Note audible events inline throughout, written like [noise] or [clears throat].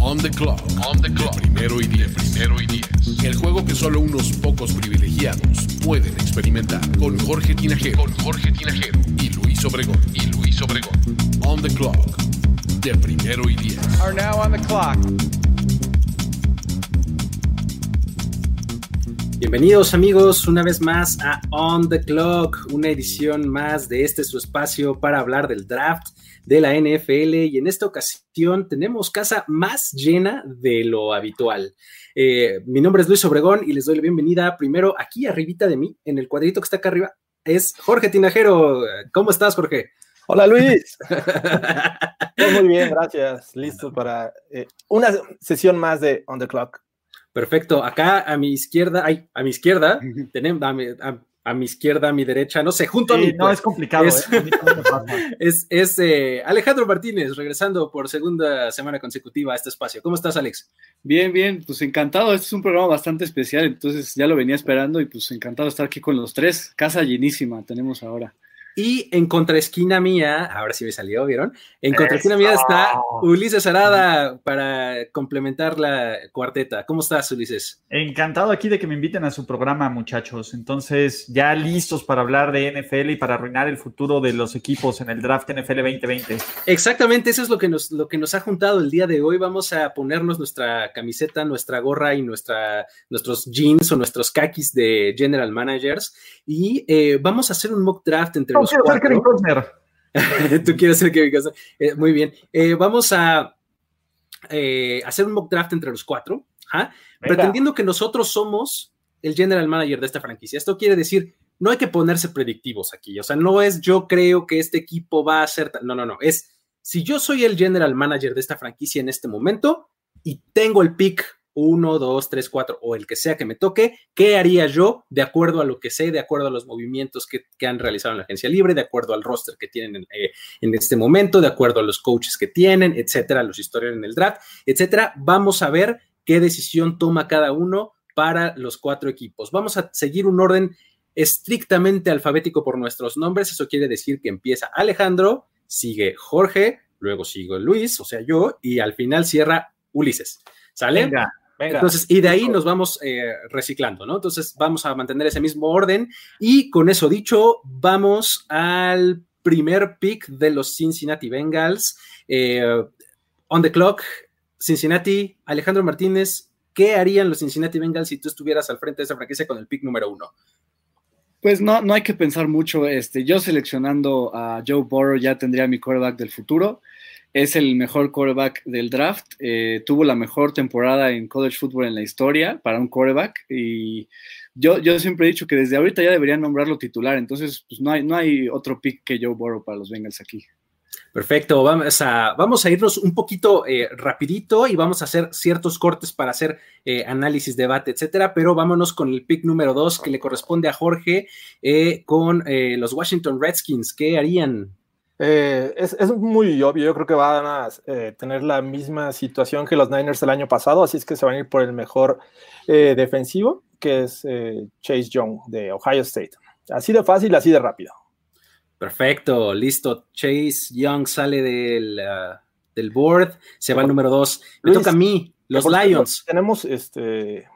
On the clock. On the clock. De primero y diez. primero y diez. El juego que solo unos pocos privilegiados pueden experimentar. Con Jorge Tinajero. Con Jorge Tinajero. Y Luis Obregón. Y Luis Obregón. On the clock. De primero y diez. Are now on the clock. Bienvenidos amigos una vez más a On the Clock, una edición más de este su espacio para hablar del draft de la NFL y en esta ocasión tenemos casa más llena de lo habitual. Eh, mi nombre es Luis Obregón y les doy la bienvenida primero aquí arribita de mí, en el cuadrito que está acá arriba, es Jorge Tinajero. ¿Cómo estás, Jorge? Hola Luis. [laughs] Muy bien, gracias. Listo para eh, una sesión más de On the Clock. Perfecto. Acá a mi izquierda, ay, a mi izquierda, tenemos a mi, a, a mi izquierda, a mi derecha, no sé, junto Sí, a mí. no pues, es complicado. es- ¿eh? [laughs] Es, eh, Alejandro Martínez, regresando por segunda semana consecutiva a este espacio. ¿Cómo estás, Alex? Bien, bien, pues encantado. Este es un programa bastante especial, entonces ya lo venía esperando y pues encantado de estar aquí con los tres. Casa llenísima tenemos ahora. Y en contraesquina mía, ahora sí me salió, ¿vieron? En contraesquina mía está Ulises Arada para complementar la cuarteta. ¿Cómo estás, Ulises? Encantado aquí de que me inviten a su programa, muchachos. Entonces, ya listos para hablar de NFL y para arruinar el futuro de los equipos en el draft NFL 2020. Exactamente, eso es lo que nos, lo que nos ha juntado el día de hoy. Vamos a ponernos nuestra camiseta, nuestra gorra y nuestra, nuestros jeans o nuestros kakis de General Managers y eh, vamos a hacer un mock draft entre los quiero ser Kevin cuatro. Costner. [laughs] Tú quieres ser Kevin Costner. Eh, muy bien. Eh, vamos a eh, hacer un mock draft entre los cuatro, ¿ah? Pretendiendo que nosotros somos el general manager de esta franquicia. Esto quiere decir, no hay que ponerse predictivos aquí. O sea, no es yo creo que este equipo va a ser. No, no, no. Es si yo soy el general manager de esta franquicia en este momento y tengo el pick 1, 2, 3, 4 o el que sea que me toque, ¿qué haría yo de acuerdo a lo que sé, de acuerdo a los movimientos que, que han realizado en la agencia libre, de acuerdo al roster que tienen en, eh, en este momento, de acuerdo a los coaches que tienen, etcétera, los historiales en el draft, etcétera? Vamos a ver qué decisión toma cada uno para los cuatro equipos. Vamos a seguir un orden estrictamente alfabético por nuestros nombres. Eso quiere decir que empieza Alejandro, sigue Jorge, luego sigo Luis, o sea, yo, y al final cierra Ulises. ¿Sale? Venga, venga. Entonces, y de ahí nos vamos eh, reciclando, ¿no? Entonces, vamos a mantener ese mismo orden. Y con eso dicho, vamos al primer pick de los Cincinnati Bengals. Eh, on the clock, Cincinnati, Alejandro Martínez, ¿qué harían los Cincinnati Bengals si tú estuvieras al frente de esa franquicia con el pick número uno? Pues no, no hay que pensar mucho. Este, yo seleccionando a Joe Burrow ya tendría mi quarterback del futuro. Es el mejor quarterback del draft. Eh, tuvo la mejor temporada en college football en la historia para un quarterback. Y yo, yo siempre he dicho que desde ahorita ya deberían nombrarlo titular. Entonces, pues no hay, no hay otro pick que Joe Burrow para los Bengals aquí. Perfecto, vamos a, vamos a irnos un poquito eh, rapidito y vamos a hacer ciertos cortes para hacer eh, análisis, debate, etcétera, pero vámonos con el pick número dos que le corresponde a Jorge eh, con los Washington Redskins. ¿Qué harían? Eh, es, es muy obvio, yo creo que van a eh, tener la misma situación que los Niners el año pasado, así es que se van a ir por el mejor eh, defensivo, que es Chase Young de Ohio State. Así de fácil, así de rápido. Perfecto, listo. Chase Young sale del, ah, del board, se va al número dos. Me Luis, toca a mí, los Lions. Tenemos este,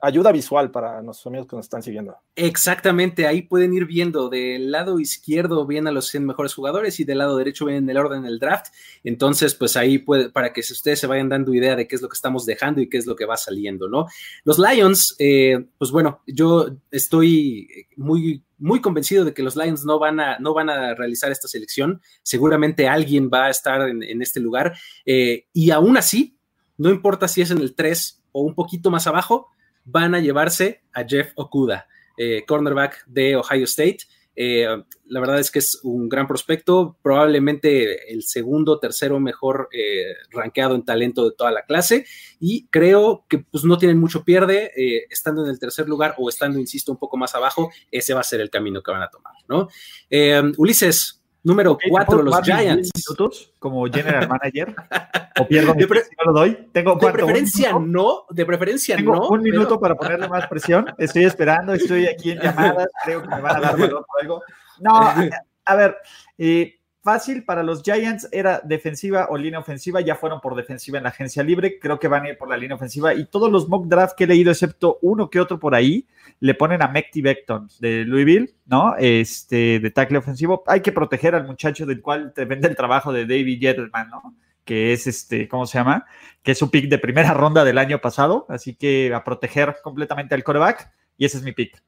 ayuda visual para nuestros amigos que nos están siguiendo. Exactamente, ahí pueden ir viendo del lado izquierdo vienen a los 100 mejores jugadores y del lado derecho vienen el orden del draft. Entonces, pues ahí puede, para que ustedes se vayan dando idea de qué es lo que estamos dejando y qué es lo que va saliendo, ¿no? Los Lions, eh, pues bueno, yo estoy muy, muy convencido de que los Lions no van a, no van a realizar esta selección. Seguramente alguien va a estar en, en este lugar. eh, y aún así, no importa si es en el 3 o un poquito más abajo, van a llevarse a Jeff Okuda, eh, cornerback de Ohio State. Eh, la verdad es que es un gran prospecto, probablemente el segundo, tercero mejor eh, rankeado en talento de toda la clase y creo que pues no tienen mucho pierde eh, estando en el tercer lugar o estando, insisto, un poco más abajo, ese va a ser el camino que van a tomar, ¿no? Ulises, Número 4, los Giants. minutos como general [laughs] manager? ¿O pierdo mi lo doy? ¿Tengo de preferencia no, de preferencia Tengo no. un minuto para ponerle más presión. Estoy esperando, estoy aquí en llamadas, creo que me van a dar [laughs] valor por algo. No, a, ver, eh, fácil para los Giants era defensiva o línea ofensiva, ya fueron por defensiva en la agencia libre, creo que van a ir por la línea ofensiva y todos los mock draft que he leído, excepto uno que otro por ahí, le ponen a Mekti Beckton de Louisville, ¿no? Este, de tackle ofensivo. Hay que proteger al muchacho del cual depende el trabajo de David Gettleman, ¿no? Que es este, ¿cómo se llama? Que es su pick de primera ronda del año pasado, así que a proteger completamente al coreback y ese es mi pick.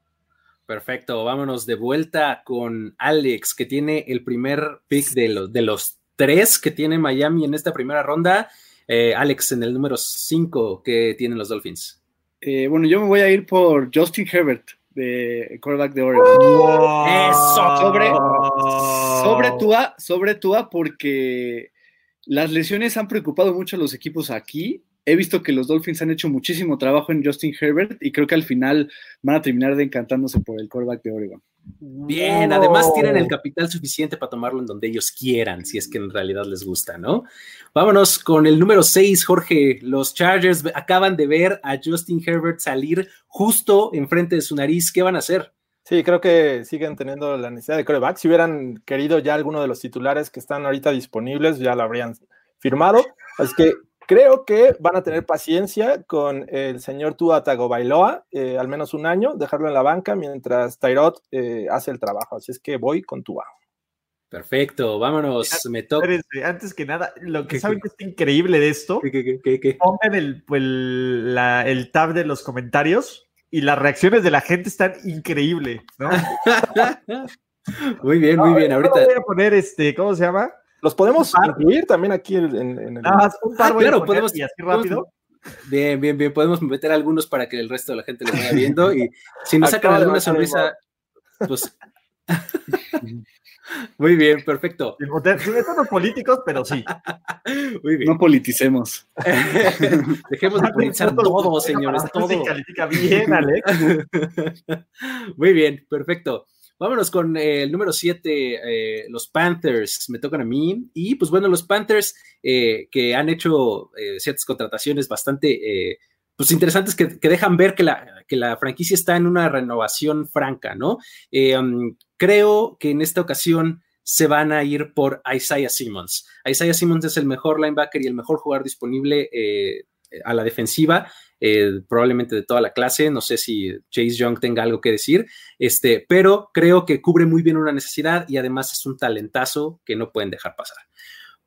Perfecto, vámonos de vuelta con Alex, que tiene el primer pick de los, de los tres que tiene Miami en esta primera ronda. Eh, Alex, en el número 5 que tienen los Dolphins. Eh, bueno, yo me voy a ir por Justin Herbert, de quarterback de Oregon. Eso. Sobre, sobre Tua, sobre Tua, porque las lesiones han preocupado mucho a los equipos aquí he visto que los Dolphins han hecho muchísimo trabajo en Justin Herbert y creo que al final van a terminar de encantándose por el quarterback de Oregon. Bien, además tienen el capital suficiente para tomarlo en donde ellos quieran, si es que en realidad les gusta, ¿no? Vámonos con el número 6, Jorge. Los Chargers acaban de ver a Justin Herbert salir justo enfrente de su nariz. ¿Qué van a hacer? Sí, creo que siguen teniendo la necesidad de quarterback. Si hubieran querido ya alguno de los titulares que están ahorita disponibles, ya lo habrían firmado. Así que Creo que van a tener paciencia con el señor Tua Tagovailoa, eh, al menos un año, dejarlo en la banca mientras Tyrod eh, hace el trabajo. Así es que voy con Tua. Perfecto, vámonos. Me toca. Antes que nada, lo que saben que está increíble de esto, pongan el, el, tab de los comentarios y las reacciones de la gente están increíbles, ¿no? [laughs] muy bien, muy bien. Ahorita voy a poner este, ¿cómo se llama? Los podemos incluir también aquí en, el. Ah, claro, podemos. Y así rápido. Bien, bien, bien. Podemos meter algunos para que el resto de la gente lo vaya viendo. Y si nos sacan alguna sonrisa, pues. Muy bien, perfecto. Sin meter políticos, pero sí. Muy bien. No politicemos. [laughs] Dejemos de politizar todo, señores. Todo. califica bien, Alex. [laughs] Muy bien, perfecto. Vámonos con eh, el número 7, eh, los Panthers, me tocan a mí. Y pues bueno, los Panthers eh, que han hecho ciertas contrataciones bastante pues interesantes que, dejan ver que la, que la, franquicia está en una renovación franca, ¿no? Um, creo que en esta ocasión se van a ir por Isaiah Simmons. Isaiah Simmons es el mejor linebacker y el mejor jugador disponible a la defensiva. Eh, probablemente de toda la clase. No sé si Chase Young tenga algo que decir, este, pero creo que cubre muy bien una necesidad y además es un talentazo que no pueden dejar pasar.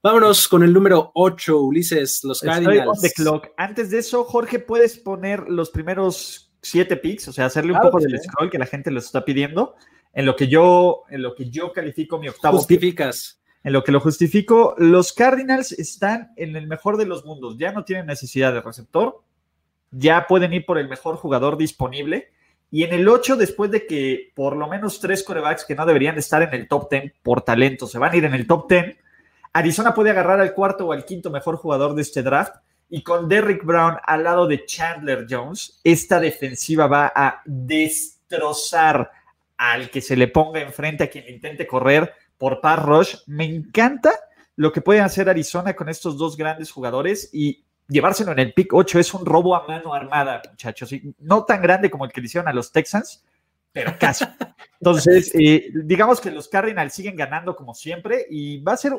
Vámonos con el número 8, Ulises, los Cardinals. Antes de eso, Jorge, ¿puedes poner los primeros siete picks? O sea, hacerle un poco del scroll que la gente los está pidiendo. En lo que yo, en lo que yo califico mi octavo. Justificas. en lo que lo justifico, los Cardinals están en el mejor de los mundos. Ya no tienen necesidad de receptor, ya pueden ir por el mejor jugador disponible. Y en el 8, después de que por lo menos tres corebacks que no deberían estar en el top 10 por talento se van a ir en el top 10, Arizona puede agarrar al cuarto o al quinto mejor jugador de este draft. Y con Derrick Brown al lado de Chandler Jones, esta defensiva va a destrozar al que se le ponga enfrente, a quien intente correr por Par Rush. Me encanta lo que puede hacer Arizona con estos dos grandes jugadores y llevárselo en el pick 8 es un robo a mano armada, muchachos. no tan grande como el que le hicieron a los Texans, pero casi. [laughs] Entonces, eh, digamos que los Cardinals siguen ganando como siempre y va a ser,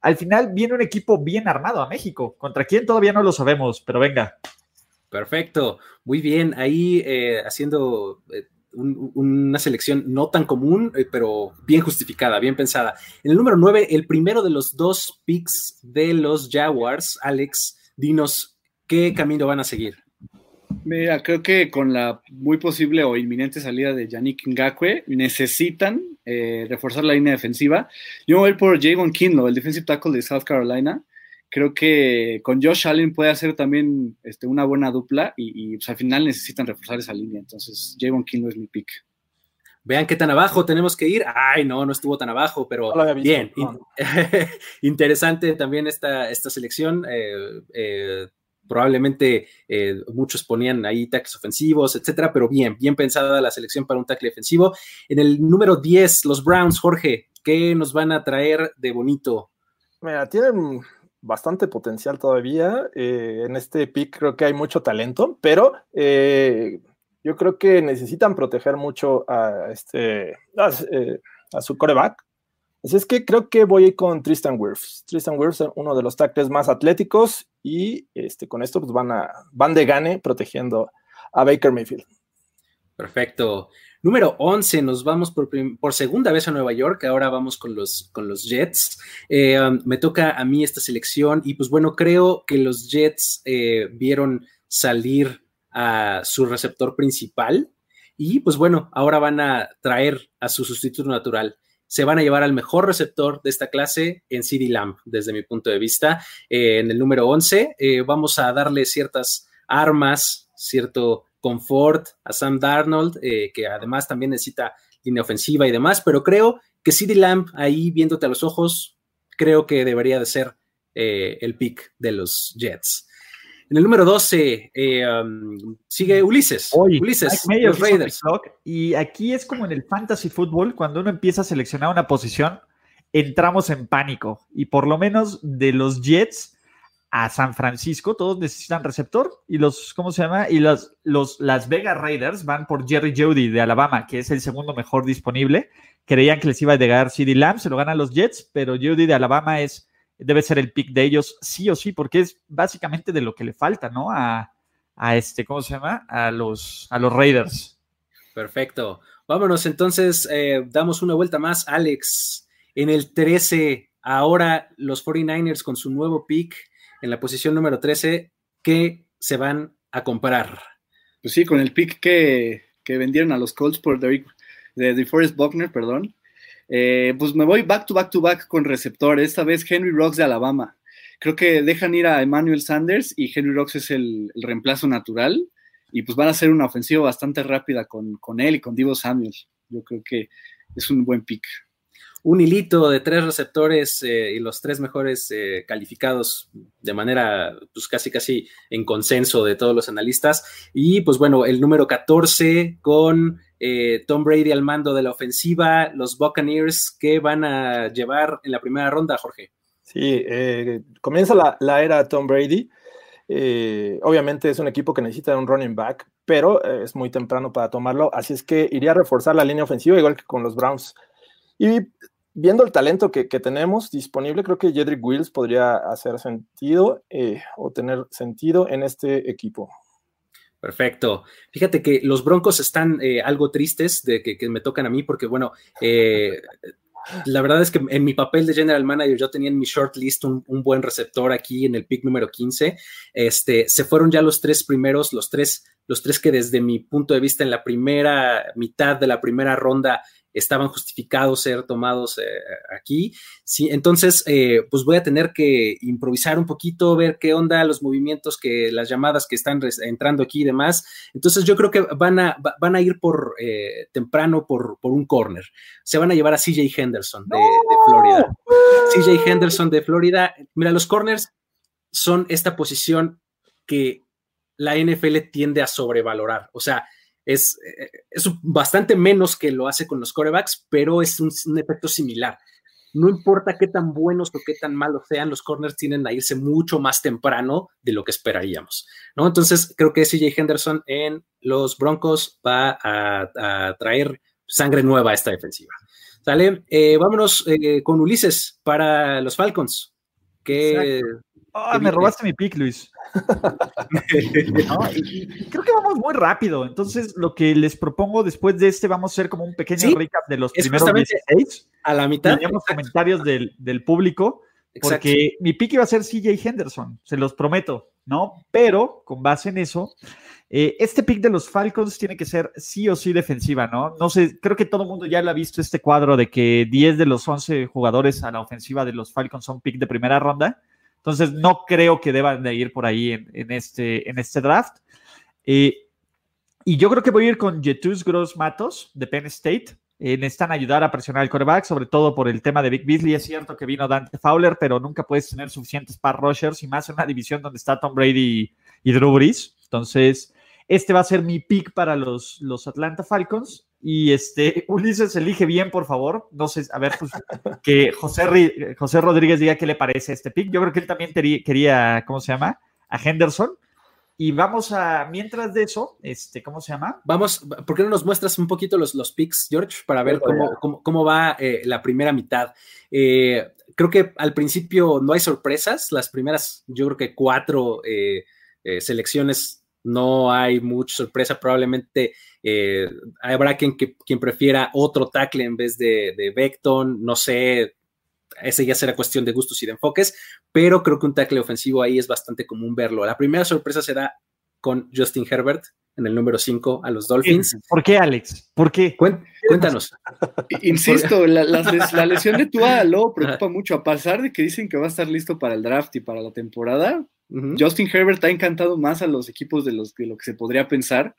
al final viene un equipo bien armado a México. ¿Contra quién todavía no lo sabemos? Pero venga. Perfecto, muy bien. Ahí eh, haciendo eh, una selección no tan común, pero bien justificada, bien pensada. En el número 9, el primero de los dos picks de los Jaguars, Alex, dinos qué camino van a seguir. Mira, creo que con la muy posible o inminente salida de Yannick Ngakwe, necesitan eh, reforzar la línea defensiva. Yo voy a ir por Javon Kinlo, el defensive tackle de South Carolina. Creo que con Josh Allen puede hacer también este, una buena dupla y, pues, al final necesitan reforzar esa línea. Entonces, Javon Kinlo es mi pick. Vean qué tan abajo tenemos que ir. Ay, no, no estuvo tan abajo, pero bien. [laughs] interesante también esta, esta selección. Eh, eh, probablemente eh, muchos ponían ahí tackles ofensivos, etcétera, pero bien, bien pensada la selección para un tackle defensivo. En el número 10, los Browns, Jorge, ¿qué nos van a traer de bonito? Mira, tienen bastante potencial todavía. en este pick creo que hay mucho talento, pero yo creo que necesitan proteger mucho a, este, a, eh, su coreback. Así es que creo que voy con Tristan Wirfs. Tristan Wirfs es uno de los tackles más atléticos y este, con esto pues van, a, van de gane protegiendo a Baker Mayfield. Perfecto. Número 11, nos vamos por, por, segunda vez a Nueva York, ahora vamos con los, con los Jets. Eh, um, me toca a mí esta selección y pues bueno, creo que los Jets eh, vieron salir a su receptor principal y pues bueno, ahora van a traer a su sustituto natural. Se van a llevar al mejor receptor de esta clase en CD Lamb, desde mi punto de vista. Eh, en el número 11 eh, vamos a darle ciertas armas, cierto confort a Sam Darnold, eh, que además también necesita línea ofensiva y demás, pero creo que CD Lamb, ahí viéndote a los ojos, creo que debería de ser el pick de los Jets. En el número 12 eh, um, sigue Ulises. Ulises, los Raiders. Y aquí es como en el fantasy fútbol, cuando uno empieza a seleccionar una posición, entramos en pánico. Y por lo menos de los Jets a San Francisco, todos necesitan receptor. Y los, ¿cómo se llama? Y los, los Las Vegas Raiders van por Jerry Jody de Alabama, que es el segundo mejor disponible. Creían que les iba a llegar CD Lamb, se lo ganan los Jets, pero Jody de Alabama es debe ser el pick de ellos sí o sí, porque es básicamente de lo que le falta, ¿no? A, este, ¿cómo se llama? A los, a los Raiders. Perfecto. Vámonos entonces, eh, damos una vuelta más, Alex. En el 13, ahora los 49ers con su nuevo pick en la posición número 13, ¿qué se van a comprar? Pues sí, con el pick que, vendieron a los Colts por Derek, de, de Forrest Buckner, perdón, eh, pues me voy back to back to back con receptor. Esta vez Henry Rocks de Alabama. Creo que dejan ir a Emmanuel Sanders y Henry Rocks es el, reemplazo natural. Y pues van a hacer una ofensiva bastante rápida con, él y con Divo Samuel. Yo creo que es un buen pick. Un hilito de tres receptores eh, y los tres mejores eh, calificados de manera pues casi casi en consenso de todos los analistas. Y pues bueno, el número 14 con eh, Tom Brady al mando de la ofensiva, los Buccaneers, ¿qué van a llevar en la primera ronda, Jorge? Sí, eh, comienza la, era Tom Brady. Eh, obviamente es un equipo que necesita un running back, pero es muy temprano para tomarlo, así es que iría a reforzar la línea ofensiva igual que con los Browns. Y viendo el talento que, tenemos disponible, creo que Jedrick Wills podría hacer sentido o tener sentido en este equipo. Perfecto. Fíjate que los Broncos están eh, algo tristes de que, me tocan a mí porque, bueno, eh, la verdad es que en mi papel de general manager yo tenía en mi short list un, buen receptor aquí en el pick número 15. Este, se fueron ya los tres primeros, los tres, los tres que desde mi punto de vista en la primera mitad de la primera ronda estaban justificados ser tomados eh, aquí. Sí, entonces, eh, pues voy a tener que improvisar un poquito, ver qué onda, los movimientos, que las llamadas que están entrando aquí y demás. Entonces, yo creo que van a, van a ir por eh, temprano por, por, un corner. Se van a llevar a CJ Henderson de, de Florida. CJ Henderson de Florida. Mira, los corners son esta posición que la NFL tiende a sobrevalorar. O sea, es, eh, es bastante menos que lo hace con los corebacks, pero es un, efecto similar. No importa qué tan buenos o qué tan malos sean, los corners tienden a irse mucho más temprano de lo que esperaríamos, ¿no? Entonces, creo que CJ Henderson en los Broncos va a, traer sangre nueva a esta defensiva. ¿Sale? Eh, vámonos eh, con Ulises para los Falcons. Ah, me robaste mi pick, Luis. [laughs] creo que vamos muy rápido. Entonces, lo que les propongo después de este, vamos a hacer como un pequeño recap de los primeros 16. A la mitad. Tenemos comentarios del, público. Porque mi pick iba a ser CJ Henderson, se los prometo, ¿no? Pero con base en eso, eh, este pick de los Falcons tiene que ser sí o sí defensiva, ¿no? No sé, creo que todo el mundo ya lo ha visto este cuadro de que 10 de los 11 jugadores a la ofensiva de los Falcons son pick de primera ronda. Entonces, no creo que deban de ir por ahí en, este, en este draft. Eh, Y yo creo que voy a ir con Jetus Gross Matos de Penn State. Eh, necesitan ayudar a presionar el quarterback, sobre todo por el tema de Big Beasley. Es cierto que vino Dante Fowler, pero nunca puedes tener suficientes pass rushers y más en una división donde está Tom Brady y, Drew Brees. Entonces, este va a ser mi pick para los, los Atlanta Falcons. Y este, [laughs] Ulises, elige bien, por favor. No sé, a ver, pues [laughs] que José, José Rodríguez diga qué le parece este pick. Yo creo que él también quería, ¿cómo se llama? A Henderson. Y vamos a, mientras de eso, este, ¿cómo se llama? Vamos, ¿por qué no nos muestras un poquito los, los picks, George, para ver cómo, cómo, va eh, la primera mitad? Eh, creo que al principio no hay sorpresas, las primeras, yo creo que cuatro eh, selecciones no hay mucha sorpresa, probablemente habrá quien, prefiera otro tackle en vez de, de Beckton, no sé, ese ya será cuestión de gustos y de enfoques, pero creo que un tackle ofensivo ahí es bastante común verlo. La primera sorpresa será con Justin Herbert en el número 5 a los Dolphins. ¿Por qué, Alex? ¿Por qué? Cuéntanos. [laughs] Insisto, la, lesión de Tua [laughs] lo preocupa mucho, a pesar de que dicen que va a estar listo para el draft y para la temporada. Justin Herbert ha encantado más a los equipos de, los, de lo que se podría pensar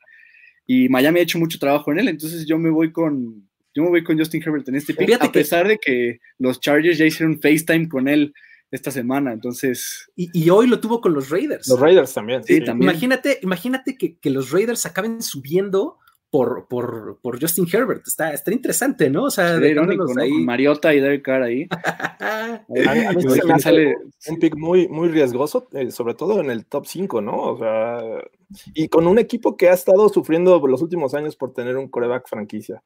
y Miami ha hecho mucho trabajo en él, entonces yo me voy con, yo me voy con Justin Herbert en este pick, a pesar de que los Chargers ya hicieron FaceTime con él esta semana, entonces... Y, hoy lo tuvo con los Raiders. Los Raiders también. Sí, también. Imagínate, imagínate que, los Raiders acaben subiendo por, por, por, Justin Herbert. Está, está interesante, ¿no? O sea, de ahí. Mariota y Derek Carr ahí. [laughs] a mí, me sale un pick muy, muy riesgoso, eh, sobre todo en el top 5, ¿no? O sea, y con un equipo que ha estado sufriendo los últimos años por tener un coreback franquicia.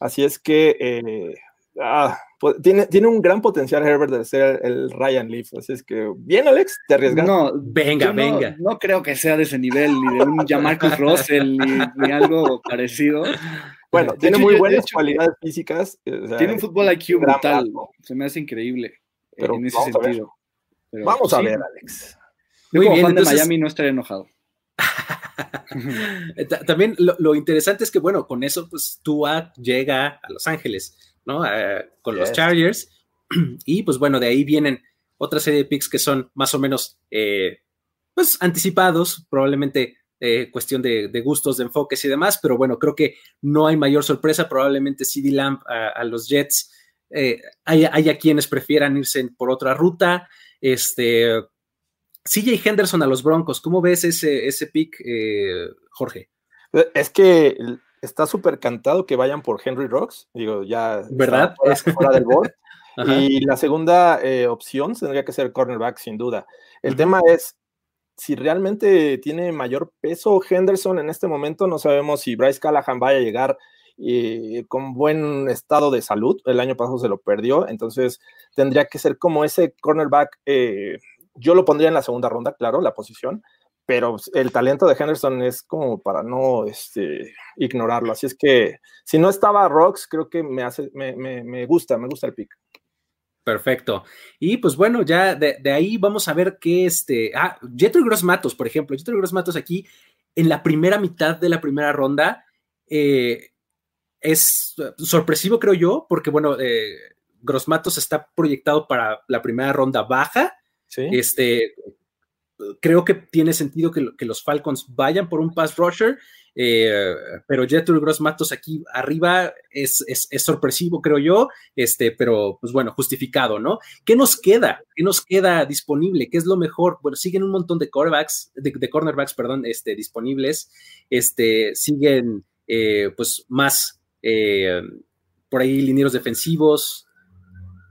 Así es que eh, ah, pues, tiene, tiene un gran potencial Herbert de ser el Ryan Leaf. Así es que, bien, Alex, te arriesgas. No, venga, venga. No, creo que sea de ese nivel, ni de un [laughs] Jamarcus Russell, ni, algo parecido. Bueno, tiene muy buenas cualidades físicas. tiene un fútbol IQ brutal. Se me hace increíble Pero en ese sentido. vamos a ver, Alex. Muy como bien, fan de Miami no estaría enojado. [laughs] También lo, interesante es que, bueno, con eso, pues Tua llega a Los Ángeles, ¿no? con los Chargers. [clears throat] Y pues bueno, de ahí vienen otra serie de picks que son más o menos, eh, pues anticipados, probablemente eh, cuestión de, gustos, de enfoques y demás, pero bueno, creo que no hay mayor sorpresa. Probablemente CD Lamp a, los Jets. Eh, hay, hay, quienes prefieran irse por otra ruta. Este, CJ Henderson a los Broncos, ¿cómo ves ese, ese pick, eh, Jorge? Es que está súper cantado que vayan por Henry Rocks, digo, ya ¿verdad? es fuera del board. [laughs] y la segunda eh, opción tendría que ser cornerback, sin duda. El tema es si realmente tiene mayor peso Henderson en este momento, no sabemos si Bryce Callahan vaya a llegar eh, con buen estado de salud. El año pasado se lo perdió, entonces tendría que ser como ese cornerback yo lo pondría en la segunda ronda, claro, la posición, pero el talento de Henderson es como para no este, ignorarlo. Así es que si no estaba Rocks, creo que me, hace, me, gusta, me gusta el pick. Perfecto. Y pues bueno, ya de, ahí vamos a ver qué este. Ah, Jetro Gross Matos, por ejemplo. Jetro Gross Matos aquí en la primera mitad de la primera ronda eh, es sorpresivo, creo yo, porque bueno, eh, Gross Matos está proyectado para la primera ronda baja este, creo que tiene sentido que, los Falcons vayan por un pass rusher, eh, pero Jethro Gross Matos aquí arriba es, sorpresivo, creo yo, este, pero pues bueno, justificado, ¿no? ¿Qué nos queda? ¿Qué nos queda disponible? ¿Qué es lo mejor? Bueno, siguen un montón de cornerbacks, de, cornerbacks, perdón, este, disponibles, este, siguen eh, pues más eh, por ahí linieros defensivos,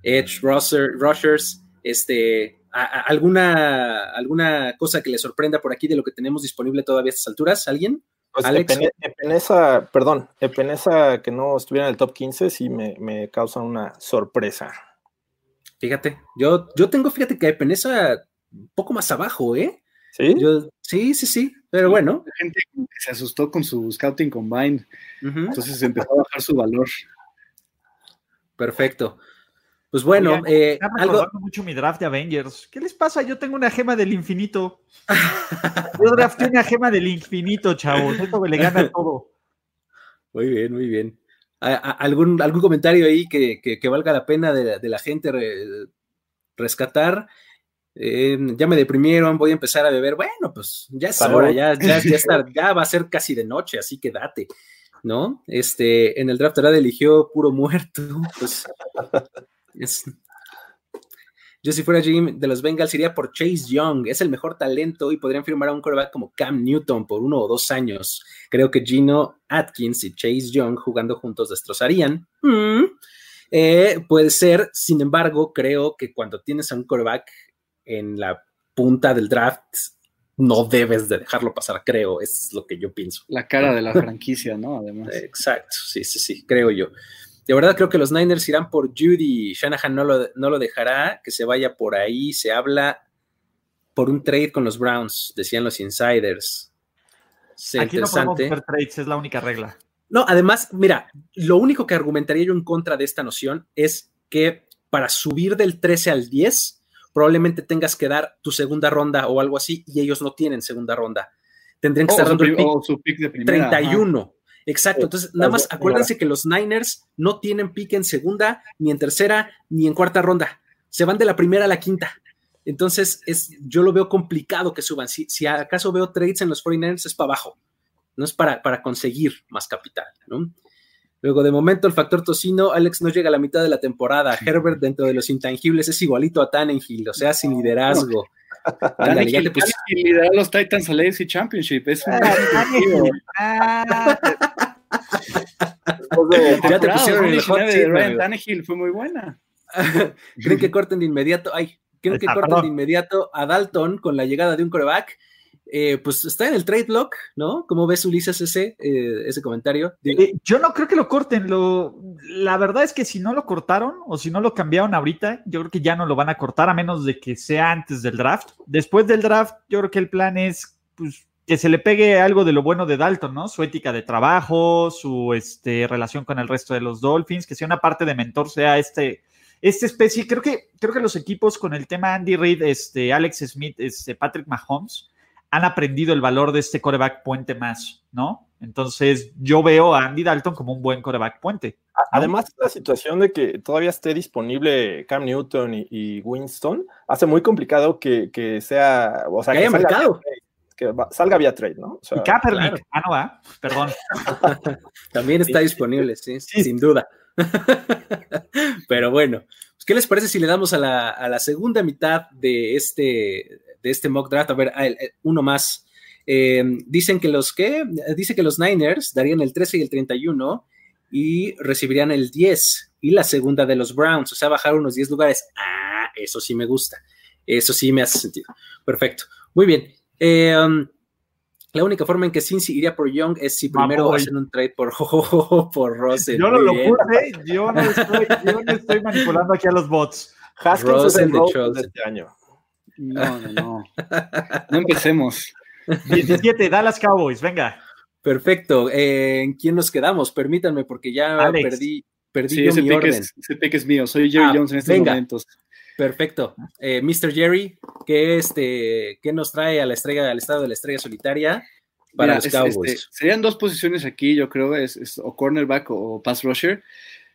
edge rushers, este, alguna, ¿Alguna cosa que le sorprenda por aquí de lo que tenemos disponible todavía a estas alturas? ¿Alguien? Pues Alex. Epenesa, perdón, Epenesa que no estuviera en el top 15 sí me, causa una sorpresa. Fíjate, yo, yo tengo, fíjate que Epenesa un poco más abajo, ¿eh? ¿Sí? sí, sí, sí, pero bueno. La gente se asustó con su Scouting Combine, entonces empezó a bajar su valor. Perfecto. Pues bueno, eh, algo... mucho mi draft de Avengers. ¿Qué les pasa? Yo tengo una gema del infinito. Yo drafté una gema del infinito, chavos. Esto le gana todo. Muy bien, muy bien. ¿Algún, algún comentario ahí que, valga la pena de, la gente rescatar? eh, ya me deprimieron, voy a empezar a beber. Bueno, pues ya es hora, ya, ya, ya, está- [laughs] ya va a ser casi de noche, así que date, ¿no? Este, en el draft Arad eligió puro muerto, pues es- Yo si fuera Jim de los Bengals iría por Chase Young, es el mejor talento y podrían firmar a un quarterback como Cam Newton por uno o dos años. Creo que Gino Atkins y Chase Young jugando juntos destrozarían. Mm. Eh, puede ser, sin embargo, creo que cuando tienes a un quarterback en la punta del draft, no debes de dejarlo pasar, creo, es lo que yo pienso. La cara de la franquicia, ¿no? Además. Exacto, sí, sí, sí, creo yo. De verdad creo que los Niners irán por Judy, Shanahan no lo, no lo dejará, que se vaya por ahí, se habla por un trade con los Browns, decían los insiders. Sí, Aquí no podemos interesante. hacer trades, es la única regla. No, además, mira, lo único que argumentaría yo en contra de esta noción es que para subir del 13 al 10, probablemente tengas que dar tu segunda ronda o algo así, y ellos no tienen segunda ronda. Tendrían que estar su, dando el pri- pick o su pick de primera. ajá. 31. Exacto. Entonces, nada más acuérdense que los Niners no tienen pick en segunda, ni en tercera, ni en cuarta ronda. Se van de la primera a la quinta. Entonces, es, yo lo veo complicado que suban. Si, si acaso veo trades en los 49ers, es para abajo. No es para, para conseguir más capital. ¿no? Luego, de momento, el factor tocino, Alex no llega a la mitad de la temporada. Herbert, dentro de los intangibles, es igualito a Tannenhill, o sea, sin liderazgo. [laughs] Ándale, ya te Tannehill pus- Tannehill lidera a los Titans al AFC Championship. Es un Ah, Después de- La [laughs] Ya te pusieron en el hot 2019 seat, de Ryan. Tannehill fue muy buena. [laughs] ¿Creen que corten de inmediato? Ay, ¿creen que corten de inmediato a Dalton con la llegada de un coreback? Eh, pues está en el trade block, ¿no? ¿Cómo ves, Ulises, ese, eh, ese comentario? Eh, yo no creo que lo corten. Lo, la verdad es que si no lo cortaron o si no lo cambiaron ahorita, yo creo que ya no lo van a cortar a menos de que sea antes del draft. Después del draft, yo creo que el plan es pues, que se le pegue algo de lo bueno de Dalton, ¿no? Su ética de trabajo, su este, relación con el resto de los Dolphins, que sea una parte de mentor, sea este, esta especie. Creo que, creo que los equipos con el tema Andy Reid, este, Alex Smith, este, Patrick Mahomes, han aprendido el valor de este coreback puente más, ¿no? Entonces yo veo a Andy Dalton como un buen coreback puente. ¿no? Además, la situación de que todavía esté disponible Cam Newton y, y Winston hace muy complicado que, que sea, o sea, Que haya mercado. Que va- salga vía trade, ¿no? O sea, y Kaepernick, claro. ah, no va, perdón. [laughs] también está disponible, sí, sin duda. [laughs] Pero bueno, pues, ¿qué les parece si le damos a la, a la segunda mitad de este, de este mock draft? A ver, el- uno más. Eh, dicen que los que, dice que los Niners darían el 13 y el 31 y recibirían el 10 y la segunda de los Browns, o sea, bajar unos 10 lugares. Ah, eso sí me gusta. Eso sí me hace sentido. Perfecto. Muy bien. Eh, um, la única forma en que Cincy iría por Young es si primero Mamoy. hacen un trade por, [laughs] por Russell. Yo no lo puse, yo no, estoy, yo no estoy manipulando aquí a los bots. Haskins Rosen es el de de este año. No, no, no. No empecemos. 17, Dallas Cowboys, venga. Perfecto. Eh, ¿En quién nos quedamos? Permítanme, porque ya Alex. perdí, perdí Sí, yo ese mi pick, orden. es, ese pick es mío. Soy Jerry Ah, Jones en estos venga. momentos. Perfecto. Eh, Mr. Jerry, ¿qué, este, ¿qué nos trae a la estrella, al estado de la estrella solitaria para Mira, los es- Cowboys? este, serían dos posiciones aquí, yo creo, es, es o cornerback o, o pass rusher.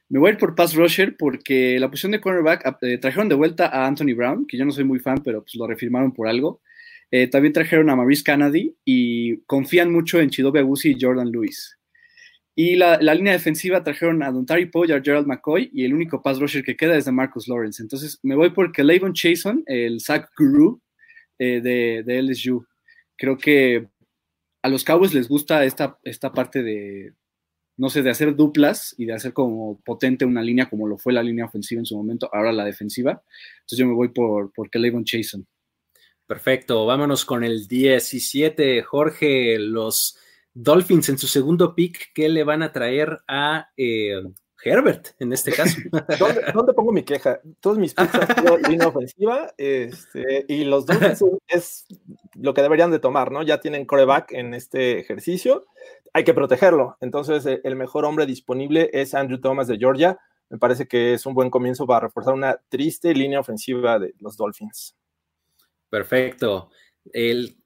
Me voy a ir por pass rusher porque la posición de cornerback eh, trajeron de vuelta a Anthony Brown, que yo no soy muy fan, pero pues lo refirmaron por algo. Eh, también trajeron a Maurice Kennedy y confían mucho en Chidobe Agusi y Jordan Lewis. Y la, la línea defensiva trajeron a Dontari Poe a Gerald McCoy y el único pass rusher que queda es de Marcus Lawrence. Entonces me voy por Levon Chason, el sack guru eh, de, de LSU. Creo que a los Cowboys les gusta esta, esta parte de, no sé, de hacer duplas y de hacer como potente una línea como lo fue la línea ofensiva en su momento, ahora la defensiva. Entonces yo me voy por, por Levon Chason. Perfecto, vámonos con el 17. Jorge, los Dolphins en su segundo pick, ¿qué le van a traer a eh, Herbert en este [laughs] caso? ¿Dónde, dónde pongo mi queja? Todos mis picks han sido [laughs] línea ofensiva este, y los Dolphins es lo que deberían de tomar, ¿no? Ya tienen coreback en este ejercicio, hay que protegerlo. Entonces, eh, el mejor hombre disponible es Andrew Thomas de Georgia. Me parece que es un buen comienzo para reforzar una triste línea ofensiva de los Dolphins. Perfecto. El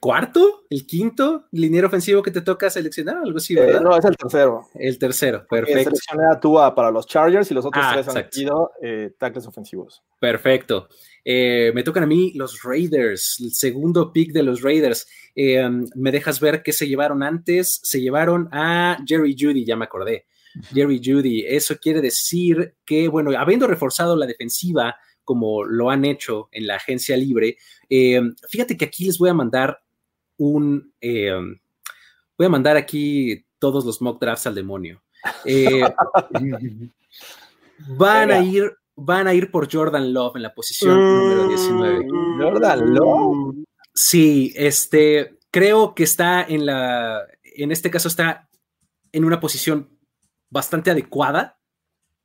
cuarto, el quinto liniero ofensivo que te toca seleccionar, algo así, Eh, no, es el tercero. El tercero, Eh, perfecto. seleccioné a Tua para los Chargers y los otros Ah, tres han sido eh, tackles ofensivos. Perfecto. Eh, me tocan a mí los Raiders, el segundo pick de los Raiders. Me dejas ver qué se llevaron antes. Se llevaron a Jerry Judy, ya me acordé. Jerry Judy. Eso quiere decir que, bueno, habiendo reforzado la defensiva como lo han hecho en la agencia libre, eh, fíjate que aquí les voy a mandar un... eh, voy a mandar aquí todos los mock drafts al demonio. Eh, [laughs] van a ir van a ir por Jordan Love en la posición número 19. Jordan Love. Sí, este, creo que está en la, en este caso está en una posición bastante adecuada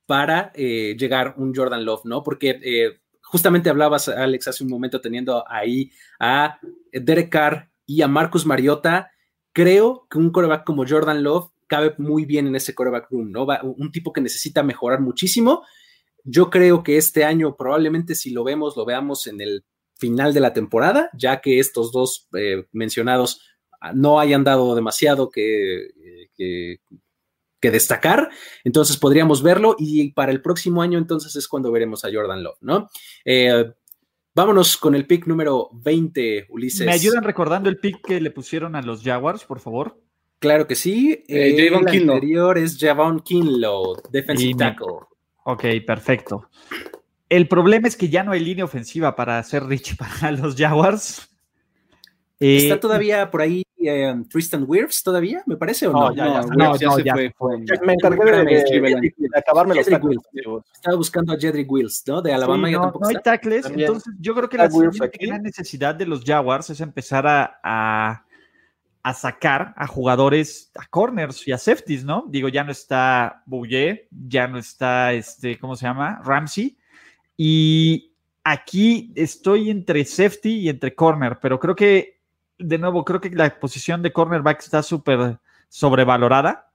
para eh, llegar un Jordan Love, ¿no? Porque eh, justamente hablabas, Alex, hace un momento teniendo ahí a Derek Carr y a Marcus Mariota. Creo que un coreback como Jordan Love cabe muy bien en ese coreback room, ¿no? Va, un tipo que necesita mejorar muchísimo. Yo creo que este año probablemente si lo vemos, lo veamos en el final de la temporada, ya que estos dos eh, mencionados no hayan dado demasiado que, que, que, destacar, entonces podríamos verlo y para el próximo año entonces es cuando veremos a Jordan Love, ¿no? Eh, vámonos con el pick número 20, Ulises. ¿Me ayudan recordando el pick que le pusieron a los Jaguars, por favor? Claro que sí. Eh, el Javon Kinlaw. anterior es Javon Kinlaw, defensive Y me- tackle. Ok, perfecto. El problema es que ya no hay línea ofensiva para hacer Rich [laughs] para los Jaguars. Eh, ¿Está todavía por ahí eh, Tristan Wirfs todavía, me parece, o no? No, ya, ya. No, Williams ya no, se ya fue se fue. Me encargué de, de- Cleveland. de acabarme los tackles. Estaba buscando a Jedrick Wills, ¿no? De Alabama Sí, ya no, tampoco no hay está. tackles, También. entonces yo creo que Zach la gran necesidad de los Jaguars es empezar a, a, a sacar a jugadores, a corners y a safeties, ¿no? Digo, ya no está Bouye, ya no está, este, ¿cómo se llama? Ramsey. Y aquí estoy entre safety y entre corner, pero creo que, de nuevo, creo que la posición de cornerback está súper sobrevalorada.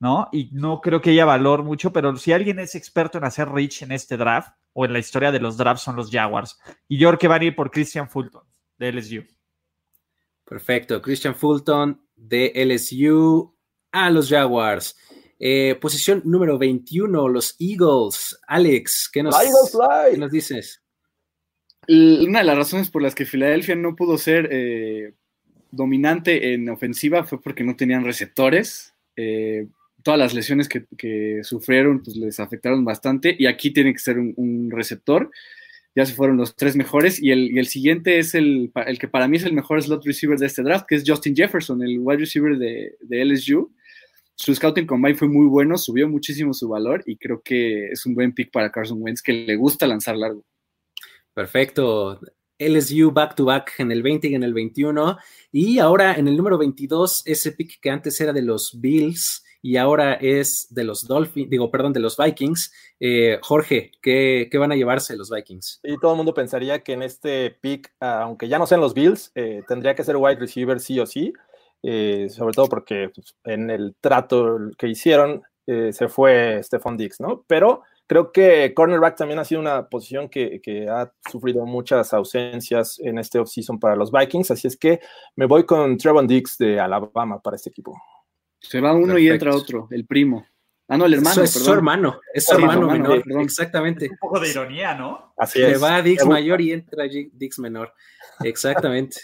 ¿no? Y no creo que haya valor mucho, pero si alguien es experto en hacer reach en este draft o en la historia de los drafts son los Jaguars. Y yo creo que van a ir por Christian Fulton de LSU. Perfecto. Christian Fulton de LSU a los Jaguars. Eh, posición número 21, los Eagles. Alex, ¿qué nos, Fly, Eagles, fly. ¿qué nos dices? Una de las razones por las que Filadelfia no pudo ser eh, dominante en ofensiva fue porque no tenían receptores. Eh, todas las lesiones que, sufrieron pues, les afectaron bastante y aquí tiene que ser un, receptor. Ya se fueron los tres mejores y el, siguiente es el que para mí es el mejor slot receiver de este draft, que es Justin Jefferson, el wide receiver de, de LSU. Su scouting combine fue muy bueno, subió muchísimo su valor y creo que es un buen pick para Carson Wentz que le gusta lanzar largo. Perfecto. LSU back to back en el 20 y en el 21. Y ahora en el número 22, ese pick que antes era de los Bills y ahora es de los Dolphins, digo, perdón, de los Vikings. Eh, Jorge, ¿qué, ¿qué van a llevarse los Vikings? Y todo el mundo pensaría que en este pick, aunque ya no sean los Bills, eh, tendría que ser wide receiver sí o sí, eh, sobre todo porque pues, en el trato que hicieron se fue Stephon Diggs, ¿no? Pero creo que cornerback también ha sido una posición que, que ha sufrido muchas ausencias en este offseason para los Vikings, así es que me voy con Trevon Diggs de Alabama para este equipo. Se va uno y entra otro, el primo. Ah, no, el hermano, es su hermano, es su hermano hermano, menor, perdón. exactamente. Un poco de ironía, ¿no? Así es. va a Dix mayor y entra Dix menor. Exactamente.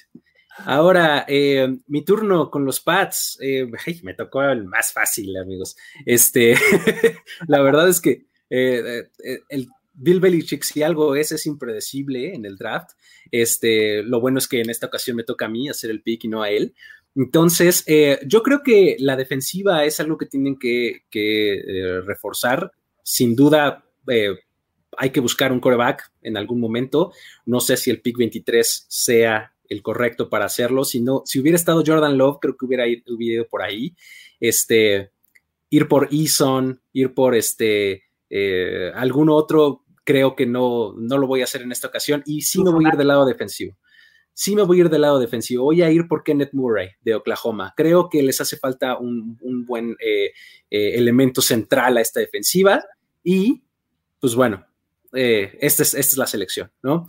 Ahora, eh, mi turno con los Pats. Eh, ay, me tocó el más fácil, amigos. Este, [laughs] la verdad es que eh, eh, el Bill Belichick, si algo es, es impredecible en el draft. Este, lo bueno es que en esta ocasión me toca a mí hacer el pick y no a él. Entonces, eh, yo creo que la defensiva es algo que tienen que, reforzar. Sin duda, hay que buscar un coreback en algún momento. No sé si el pick 23 sea el correcto para hacerlo. Si, no, si hubiera estado Jordan Love, creo que hubiera ido, hubiera ido por ahí. Este, ir por Eason, ir por este, eh, algún otro, creo que no, no lo voy a hacer en esta ocasión. Y sí me voy a ir del lado defensivo. Sí me voy a ir del lado defensivo. Voy a ir por Kenneth Murray de Oklahoma. Creo que les hace falta un, un buen eh, eh, elemento central a esta defensiva. Y, pues bueno, eh, esta, es, esta es la selección, ¿no?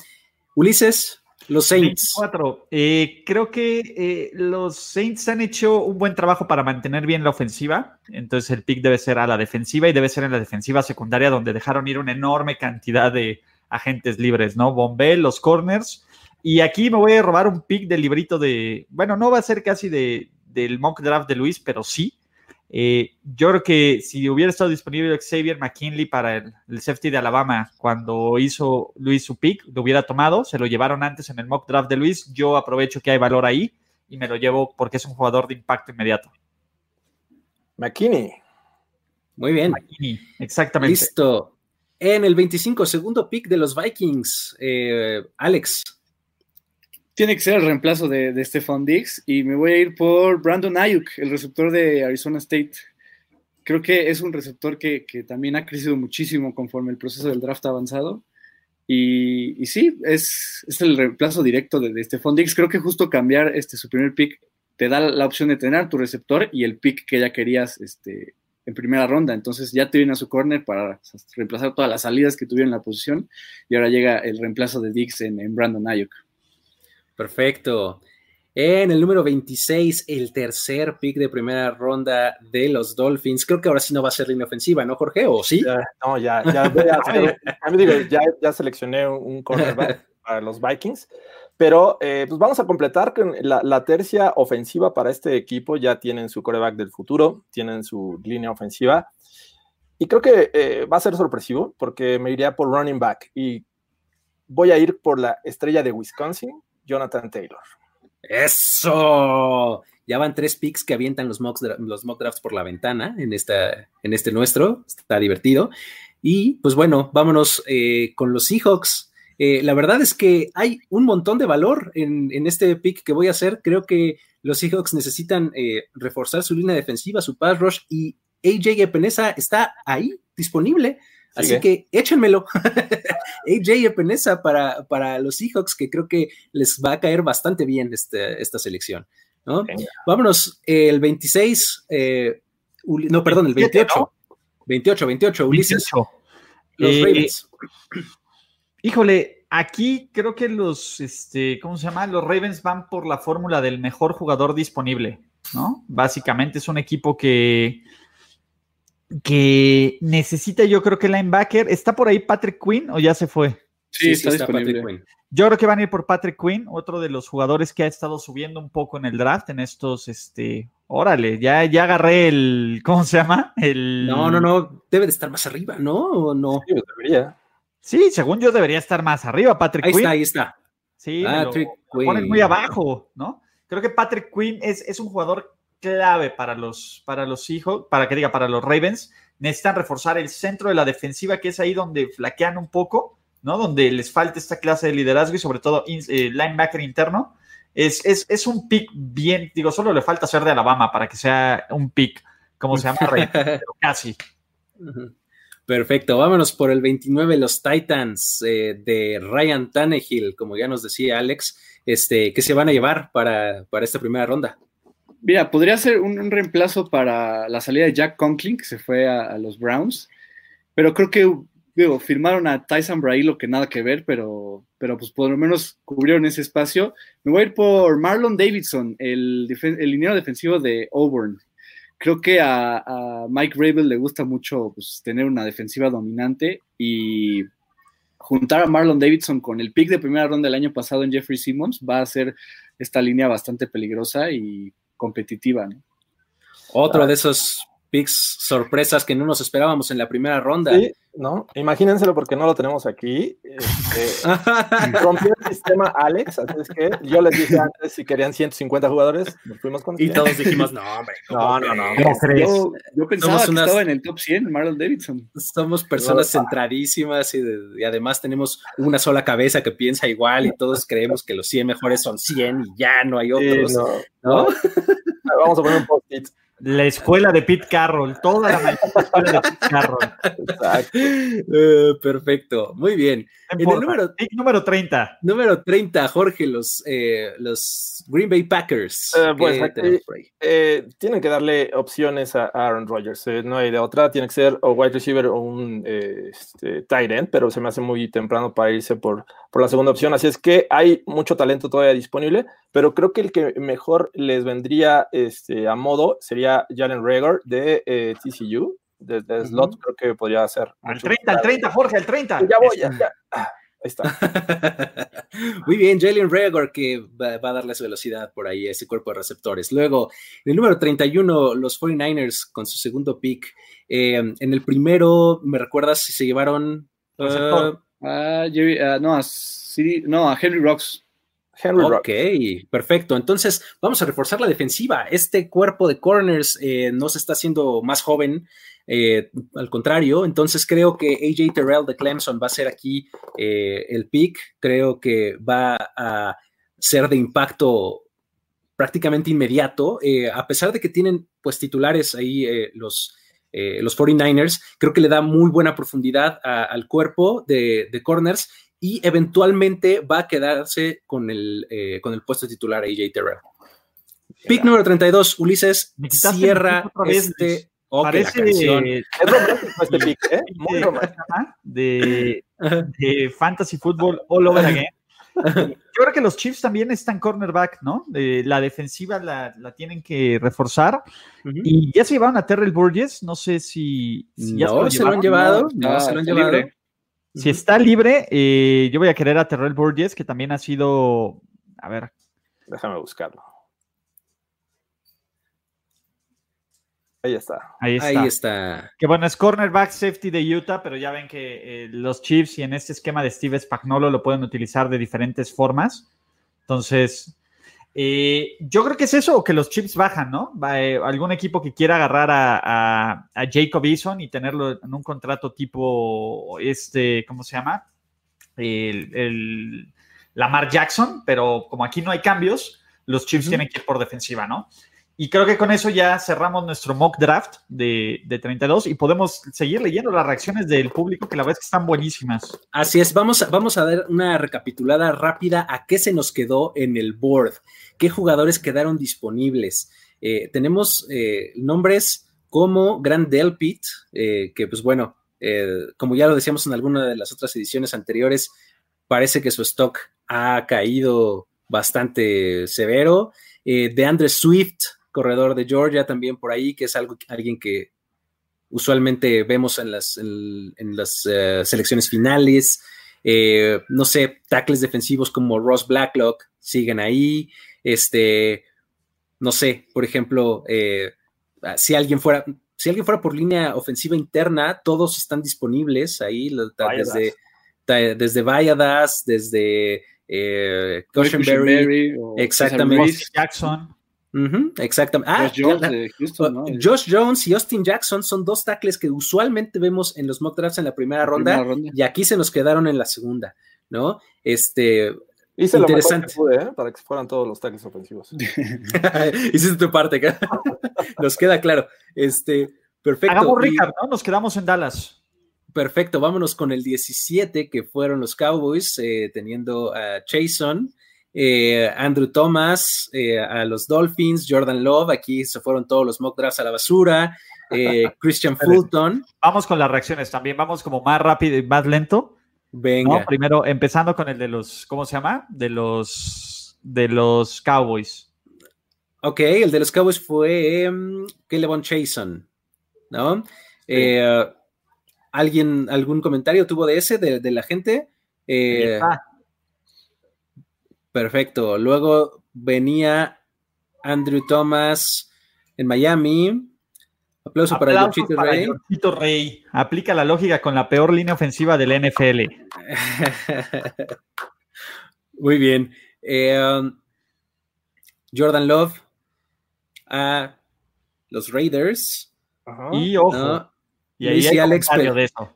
Ulises, Los Saints. 24. Eh, creo que eh, los Saints han hecho un buen trabajo para mantener bien la ofensiva. Entonces el pick debe ser a la defensiva y debe ser en la defensiva secundaria donde dejaron ir una enorme cantidad de agentes libres, ¿no? Bombell, los corners. Y aquí me voy a robar un pick del librito de, bueno, no va a ser casi de, del mock draft de Luis, pero sí. Eh, yo creo que si hubiera estado disponible Xavier McKinley para el, el, safety de Alabama cuando hizo Luis su pick, lo hubiera tomado, se lo llevaron antes en el mock draft de Luis, yo aprovecho que hay valor ahí y me lo llevo porque es un jugador de impacto inmediato. McKinney. Muy bien. McKinney, exactamente. Listo. En el 25, segundo pick de los Vikings, eh, Alex. Tiene que ser el reemplazo de, de Stephon Diggs y me voy a ir por Brandon Ayuk, el receptor de Arizona State. Creo que es un receptor que, también ha crecido muchísimo conforme el proceso del draft ha avanzado. Y, sí, es, es, el reemplazo directo de, de Stephon Diggs. Creo que justo cambiar este, su primer pick te da la opción de tener tu receptor y el pick que ya querías este, en primera ronda. Entonces ya te viene a su corner para reemplazar todas las salidas que tuvieron en la posición y ahora llega el reemplazo de Diggs en Brandon Ayuk. Perfecto. En el número 26, el tercer pick de primera ronda de los Dolphins. Creo que ahora sí no va a ser línea ofensiva, ¿no, Jorge? ¿O sí? Ya, no, ya, ya, [laughs] ya, ya, ya, ya seleccioné un cornerback [laughs] para los Vikings. Pero eh, pues vamos a completar con la, la, tercia ofensiva para este equipo. Ya tienen su coreback del futuro, tienen su línea ofensiva. Y creo que eh, va a ser sorpresivo porque me iría por running back. Y voy a ir por la estrella de Wisconsin, Jonathan Taylor. Eso. Ya van tres picks que avientan los, mocks, los mock drafts por la ventana en, esta, en este nuestro. Está divertido. Y pues bueno, vámonos eh, con los Seahawks. Eh, la verdad es que hay un montón de valor en, este pick que voy a hacer. Creo que los Seahawks necesitan eh, reforzar su línea defensiva, su pass rush y AJ Epenesa está ahí disponible. Así ¿Sigue? que échenmelo. [laughs] AJ Epenesa para, para los Seahawks, que creo que les va a caer bastante bien este, esta selección. ¿no? Vámonos, el 26, eh, no, perdón, el 28. 28, 28, Ulises. 28. Los Ravens. Híjole, aquí creo que los, este, ¿cómo se llama? Los Ravens van por la fórmula del mejor jugador disponible, ¿no? Básicamente es un equipo que, que necesita, yo creo que linebacker. ¿Está por ahí Patrick Quinn o ya se fue? Sí, sí está, está disponible. Patrick Quinn. Yo creo que van a ir por Patrick Quinn, otro de los jugadores que ha estado subiendo un poco en el draft en estos, este, órale, ya, ya agarré el, ¿cómo se llama? El... No, no, no, debe de estar más arriba, ¿no? ¿O no? Sí, debería. Sí, según yo debería estar más arriba, Patrick ahí Quinn. Está, ahí está. Sí, Patrick lo, lo ponen muy abajo, ¿no? Creo que Patrick Quinn es, es un jugador clave para los, para los hijos, para que diga, para los Ravens. Necesitan reforzar el centro de la defensiva, que es ahí donde flaquean un poco, ¿no? Donde les falta esta clase de liderazgo y sobre todo eh, linebacker interno. Es, es, es, un pick bien, digo, solo le falta ser de Alabama para que sea un pick, como se llama, [laughs] pero casi. Perfecto, vámonos por el 29, los Titans eh, de Ryan Tannehill, como ya nos decía Alex, este, que se van a llevar para, para esta primera ronda. Mira, podría ser un, reemplazo para la salida de Jack Conklin, que se fue a, los Browns, pero creo que firmaron a Tyson Brailo, que nada que ver, pero, pero pues por lo menos cubrieron ese espacio. Me voy a ir por Marlon Davidson, el, el liniero defensivo de Auburn. Creo que a, Mike Rabel le gusta mucho pues, tener una defensiva dominante y juntar a Marlon Davidson con el pick de primera ronda del año pasado en Jeffrey Simmons va a hacer esta línea bastante peligrosa y competitiva. ¿no? Otro ah. de esos picks sorpresas que no nos esperábamos en la primera ronda. Sí, ¿no? Imagínenselo porque no lo tenemos aquí. Este, [laughs] rompió el sistema Alex, así es que yo les dije antes si querían 150 jugadores, nos fuimos con Y todos dijimos, no, hombre. [laughs] No, no, no. Yo, yo, pensaba que unas, estaba en el top 100, Marlon Davidson. Somos personas no, centradísimas y, de, y, además tenemos una sola cabeza que piensa igual y todos [laughs] creemos que los 100 mejores son 100 y ya no hay otros. Sí, no, ¿no? Vamos a poner un post-it La escuela de Pete Carroll, toda la maldita escuela de Pete Carroll. Exacto. Eh, perfecto, muy bien. En el número, Pick número 30. número 30, Jorge, los, eh, los Green Bay Packers. Eh, pues. Eh, tienen que darle opciones a Aaron Rodgers. eh, no hay de otra. Tiene que ser o wide receiver o un eh, este, tight end, pero se me hace muy temprano para irse por, por la segunda opción. Así es que hay mucho talento todavía disponible, pero creo que el que mejor les vendría este, a modo sería Jalen Rager de eh, TCU. Desde slot creo que podría ser. Al mucho 30, al más- 30, Jorge, al 30. Ya voy, ya, ya. Ah, Ahí está. [laughs] Muy bien, Jalen Rager que va, va a darle su velocidad por ahí a ese cuerpo de receptores. Luego, en el número 31, los 49ers con su segundo pick. Eh, en el primero, ¿me recuerdas si se llevaron? Receptor. Ah, Jerry- ah, no, a Siri- no, a Henry Rocks. Ok, perfecto. Entonces, vamos a reforzar la defensiva. Este cuerpo de corners eh, no se está haciendo más joven, eh, al contrario. Entonces, creo que AJ Terrell de Clemson va a ser aquí eh, el pick. Creo que va a ser de impacto prácticamente inmediato, a pesar de que tienen pues titulares ahí los, los 49ers, creo que le da muy buena profundidad al cuerpo de corners y eventualmente va a quedarse con el, eh, con el puesto titular AJ Terrell. Pick número 32, Ulises cierra este... Luis. ok, la Parece canción. Es romántico este pick, ¿eh? [laughs] Muy de, romántico. de, de Fantasy Football All Over Again. Yo creo que los Chiefs también están cornerback, ¿no? De la defensiva la, la tienen que reforzar. Ujú. Y ya se llevaron a Terrell Burgess. No sé si, si ya no, se lo han llevado, no, No, se lo han está llevado. Si está libre, eh, yo voy a querer a Terrell Burgess, que también ha sido. A ver, Déjame buscarlo. Ahí está. ahí está. Ahí está. Que bueno, es cornerback safety de Utah, pero ya ven que eh, los Chiefs y en este esquema de Steve Spagnuolo lo pueden utilizar de diferentes formas. Entonces, eh, yo creo que es eso, que los Chiefs bajan, ¿no? Eh, algún equipo que quiera agarrar a, a, a Jacob Eason y tenerlo en un contrato tipo, este, ¿cómo se llama? El, el Lamar Jackson, pero como aquí no hay cambios, los Chiefs tienen que ir por defensiva, ¿no? Y creo que con eso ya cerramos nuestro mock draft de, de 32 y podemos seguir leyendo las reacciones del público, que la verdad es que están buenísimas. Así es, vamos a, vamos a dar una recapitulada rápida a qué se nos quedó en el board, qué jugadores quedaron disponibles. Eh, tenemos eh, nombres como Grand Delpit, eh, que pues bueno, como ya lo decíamos en alguna de las otras ediciones anteriores, parece que su stock ha caído bastante severo. De Andre Swift, corredor de Georgia, también por ahí, que es algo, alguien que usualmente vemos en las, en, en las uh, selecciones finales. Eh, no sé, tackles defensivos como Ross Blacklock siguen ahí. Este, no sé, por ejemplo, eh, si alguien fuera, si alguien fuera por línea ofensiva interna, todos están disponibles ahí, Valladas. desde, desde Valladas, desde eh, Cushenberry, Cushenberry exactamente. Cesar Exactamente. Ah, Josh Jones ya- de Houston, ¿no? Josh Jones y Austin Jackson son dos tackles que usualmente vemos en los mock drafts en la primera ronda, Primera ronda. y aquí se nos quedaron en la segunda, ¿no? Este, Hice lo mejor Interesante. que pude, ¿eh? Para que fueran todos los tackles ofensivos. [laughs] hiciste tu parte, [laughs] nos queda claro. Este, perfecto. Hagamos recap, ¿no? Nos quedamos en Dallas. Perfecto, vámonos con el 17, que fueron los Cowboys, eh, teniendo a Chason, eh, Andrew Thomas, eh, a los Dolphins, Jordan Love, aquí se fueron todos los mock drafts a la basura, eh, [laughs] Christian Fulton, Vamos con las reacciones también. Vamos como más rápido y más lento. venga, ¿no? Primero, empezando con el de los, ¿cómo se llama? De los, de los Cowboys. ok, el de los Cowboys fue um, Calebon Chason, ¿no? ¿Alguien, algún comentario tuvo de ese, de, de la gente? Eh, Ah, Perfecto. Luego venía Andrew Thomas en Miami. Aplauso para para Rey. Rey. Aplica la lógica con la peor línea ofensiva del NFL. [laughs] Muy bien. Eh, um, Jordan Love a los Raiders. Ajá. Y ojo, ¿no? y ahí Luis hay y Alex de eso.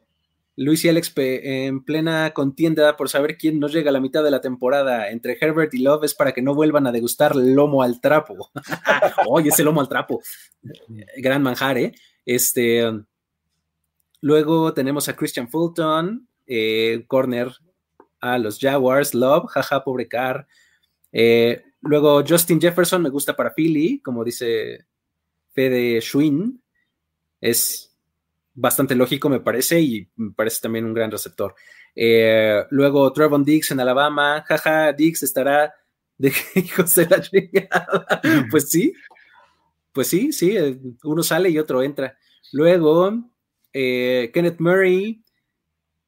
Luis y Alex en plena contienda por saber quién no llega a la mitad de la temporada entre Herbert y Love es para que no vuelvan a degustar lomo al trapo. [laughs] Oye, ese lomo al trapo. Gran manjar, ¿eh? Este, luego tenemos a Christian Fulton, eh, corner a los Jaguars, Love, jaja, pobre Carr. Eh, luego Justin Jefferson me gusta para Philly, como dice Fede Schwinn. Es bastante lógico, me parece, y me parece también un gran receptor. Eh, luego Trevon Diggs en Alabama, jaja, Diggs estará de [laughs] hijos de la chingada. [laughs] pues sí, pues sí, sí, eh, uno sale y otro entra. Luego, eh, Kenneth Murray,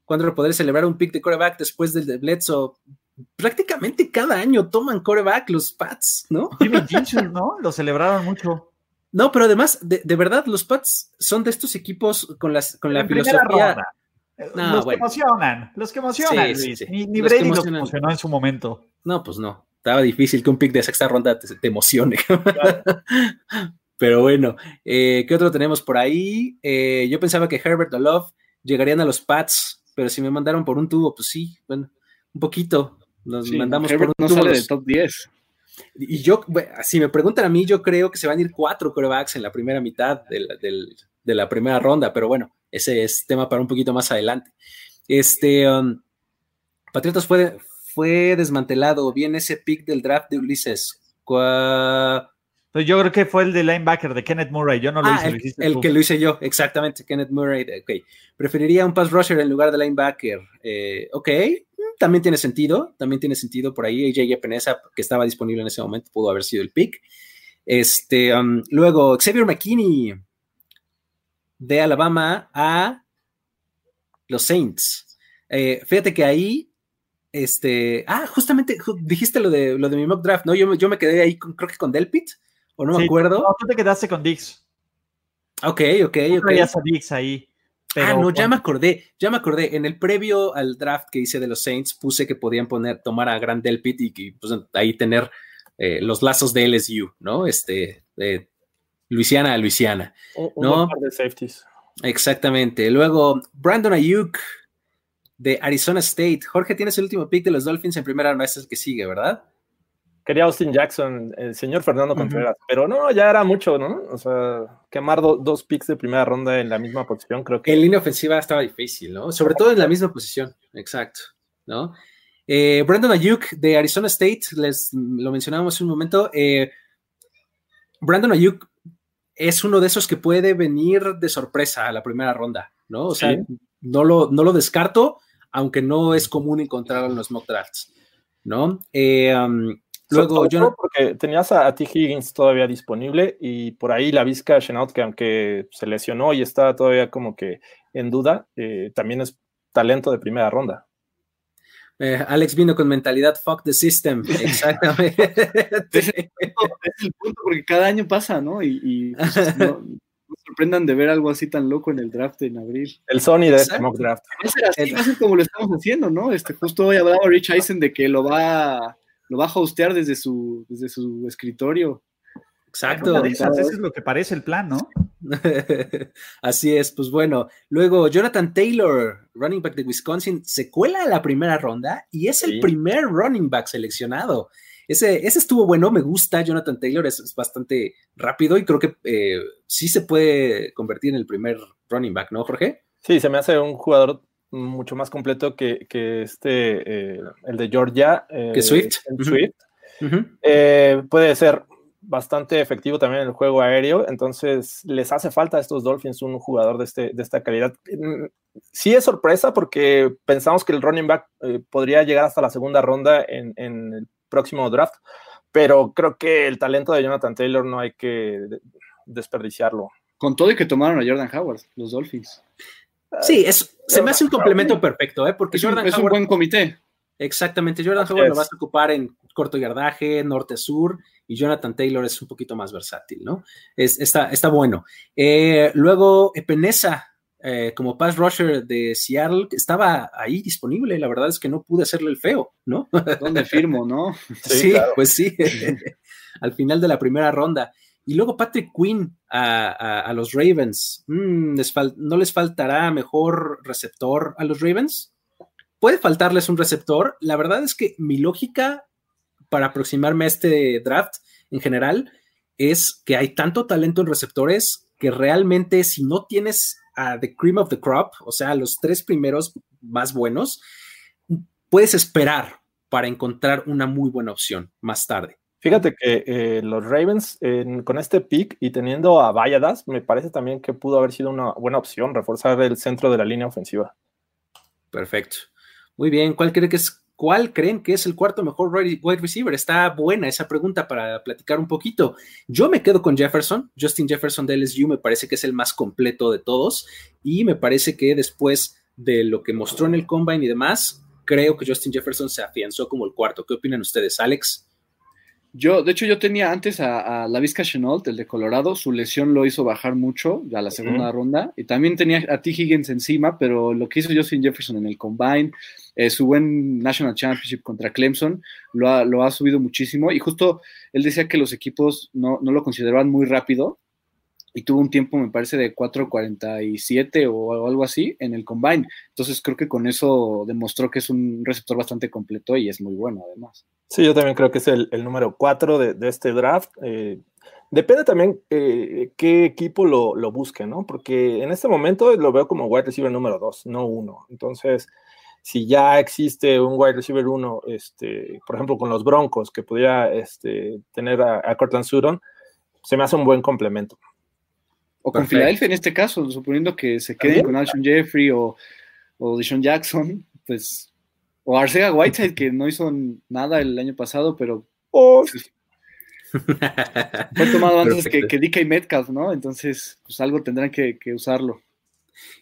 ¿cuándo poder celebrar un pick de coreback después del de Bledsoe? Prácticamente cada año toman coreback los Pats, ¿no? Jimmy [laughs] ¿no? Lo celebraron mucho. No, pero además, de, de verdad, los Pats son de estos equipos con, las, con la En filosofía. ronda. No, los bueno. que emocionan, los que emocionan, Sí, Luis. sí. Ni, ni Los Brady emocionó en su momento. No, pues no. Estaba difícil que un pick de sexta ronda te, te emocione. [laughs] Pero bueno, eh, ¿qué otro tenemos por ahí? Eh, yo pensaba que Herbert o Love llegarían a los Pats, pero si me mandaron por un tubo, pues sí, bueno, un poquito. Nos Sí, mandamos Herbert por un no tubo. sale los- del top 10. Y yo, si me preguntan a mí, yo creo que se van a ir cuatro corebacks en la primera mitad del- del- de la primera ronda, pero bueno, ese es tema para un poquito más adelante. Este, um, Patriotas fue, fue desmantelado, bien ese pick del draft de Ulises. Entonces, yo creo que fue el de linebacker de Kenneth Murray. Yo no lo Ah, hice, lo el, hiciste el tú. que lo hice yo, exactamente, Kenneth Murray. Ok, preferiría un pass rusher en lugar de linebacker. Eh, ok, mm, también tiene sentido, también tiene sentido por ahí. AJ Epinesa, que estaba disponible en ese momento, pudo haber sido el pick. Este, um, luego, Xavier McKinney de Alabama a los Saints. Eh, fíjate que ahí, este, ah, justamente ju- dijiste lo de, lo de mi mock draft, ¿no? Yo, yo me quedé ahí, con- creo que con Delpit, o no me acuerdo. No, tú te quedaste con Dix. Ok, ok, ok. traías a Dix ahí. Pero ah, no, ya me acordé, ya me acordé. En el previo al draft que hice de los Saints, puse que podían poner, tomar a Grant Delpit y, que, pues, ahí tener eh, los lazos de LSU, ¿no? Este, de Luisiana a Luisiana. No. buen par de safeties. Exactamente. Luego, Brandon Ayuk de Arizona State. Jorge, tienes el último pick de los Dolphins en primera ronda, ese es el que sigue, ¿verdad? Quería Austin Jackson, el señor Fernando Contreras, pero no, ya era mucho, ¿no? O sea, quemar do- dos picks de primera ronda en la misma posición, creo que En línea ofensiva estaba difícil, ¿no? Sobre todo en la misma posición, exacto, ¿no? Eh, Brandon Ayuk de Arizona State, les lo mencionábamos hace un momento. eh, Brandon Ayuk es uno de esos que puede venir de sorpresa a la primera ronda, ¿no? O sea, no, lo, no lo descarto, aunque no es común encontrarlo en los mock drafts, ¿no? Eh, um, luego, yo todo porque tenías a, a T. Higgins todavía disponible y por ahí la Vizca Chenault, que aunque se lesionó y está todavía como que en duda, eh, también es talento de primera ronda. eh, Alex vino con mentalidad fuck the system, [laughs] exactamente. [laughs] Es el punto, porque cada año pasa, ¿no? Y, y, pues, [laughs] no, no sorprendan de ver algo así tan loco en el draft en abril. El Sony de este mock draft. Ser así, como lo estamos haciendo, ¿no? Este, justo hoy hablaba Rich Eisen de que lo va, lo va a hostear desde su, desde su escritorio. Exacto. Esas, Eso es lo que parece el plan, ¿no? [laughs] Así es, pues bueno. Luego, Jonathan Taylor, running back de Wisconsin, se cuela a la primera ronda y es el primer running back seleccionado. Ese, ese estuvo bueno, me gusta. Jonathan Taylor es, es bastante rápido y creo que eh, sí se puede convertir en el primer running back, ¿no, Jorge? Sí, se me hace un jugador mucho más completo que, que este, eh, el de Georgia. eh, Que Swift. el. Swift. Eh, puede ser bastante efectivo también en el juego aéreo, entonces les hace falta a estos Dolphins un jugador de, este, de esta calidad. Mm, Sí es sorpresa porque pensamos que el running back podría llegar hasta la segunda ronda en, en el próximo draft, pero creo que el talento de Jonathan Taylor no hay que de- desperdiciarlo. Con todo y que tomaron a Jordan Howard, los Dolphins. Sí, es, se me hace un complemento perfecto, ¿eh? Porque Es un, Jordan es un Howard buen comité. Exactamente, Jordan Howard lo vas a ocupar en corto yardaje, norte-sur, y Jonathan Taylor es un poquito más versátil, ¿no? Es, está, está bueno. Eh, luego, Epenesa, eh, como pass rusher de Seattle, estaba ahí disponible, la verdad es que no pude hacerle el feo, ¿no? ¿Dónde firmo, no? [laughs] Sí, claro. pues sí, [laughs] al final de la primera ronda. Y luego Patrick Quinn a, los Ravens. Mm, ¿No les faltará mejor receptor a los Ravens? Puede faltarles un receptor. La verdad es que mi lógica para aproximarme a este draft en general es que hay tanto talento en receptores que realmente si no tienes a the cream of the crop, o sea, los tres primeros más buenos, puedes esperar para encontrar una muy buena opción más tarde. Fíjate que eh, los Ravens con este pick y teniendo a Valladas, me parece también que pudo haber sido una buena opción reforzar el centro de la línea ofensiva. Perfecto. Muy bien, ¿cuál cree que es ¿Cuál creen que es el cuarto mejor wide receiver? Está buena esa pregunta para platicar un poquito. Yo me quedo con Jefferson. Justin Jefferson de LSU me parece que es el más completo de todos y me parece que después de lo que mostró en el combine y demás, creo que Justin Jefferson se afianzó como el cuarto. ¿Qué opinan ustedes, Alex? Yo, de hecho, yo tenía antes a, la Vizca Chenault, el de Colorado, su lesión lo hizo bajar mucho a la segunda ronda, y también tenía a T. Higgins encima, pero lo que hizo Justin Jefferson en el Combine, eh, su buen National Championship contra Clemson, lo ha, lo ha, subido muchísimo, y justo él decía que los equipos no, no lo consideraban muy rápido, y tuvo un tiempo, me parece, de 4.47 o algo así en el combine. Entonces creo que con eso demostró que es un receptor bastante completo y es muy bueno además. Sí, yo también creo que es el, número 4 de, este draft. Eh, depende también eh, qué equipo lo, busque, ¿no? Porque en este momento lo veo como wide receiver número 2, no 1. Entonces, si ya existe un wide receiver 1, este, por ejemplo, con los Broncos, que pudiera este, tener a, a Cortland Sutton, se me hace un buen complemento. O con Filadelfia en este caso, suponiendo que se queden con Alshon Jeffrey o, o Deshaun Jackson, pues. O Arcega Whiteside, que no hizo nada el año pasado, pero. Oh. fue tomado antes que, que DK Metcalf, ¿no? Entonces, pues algo tendrán que usarlo.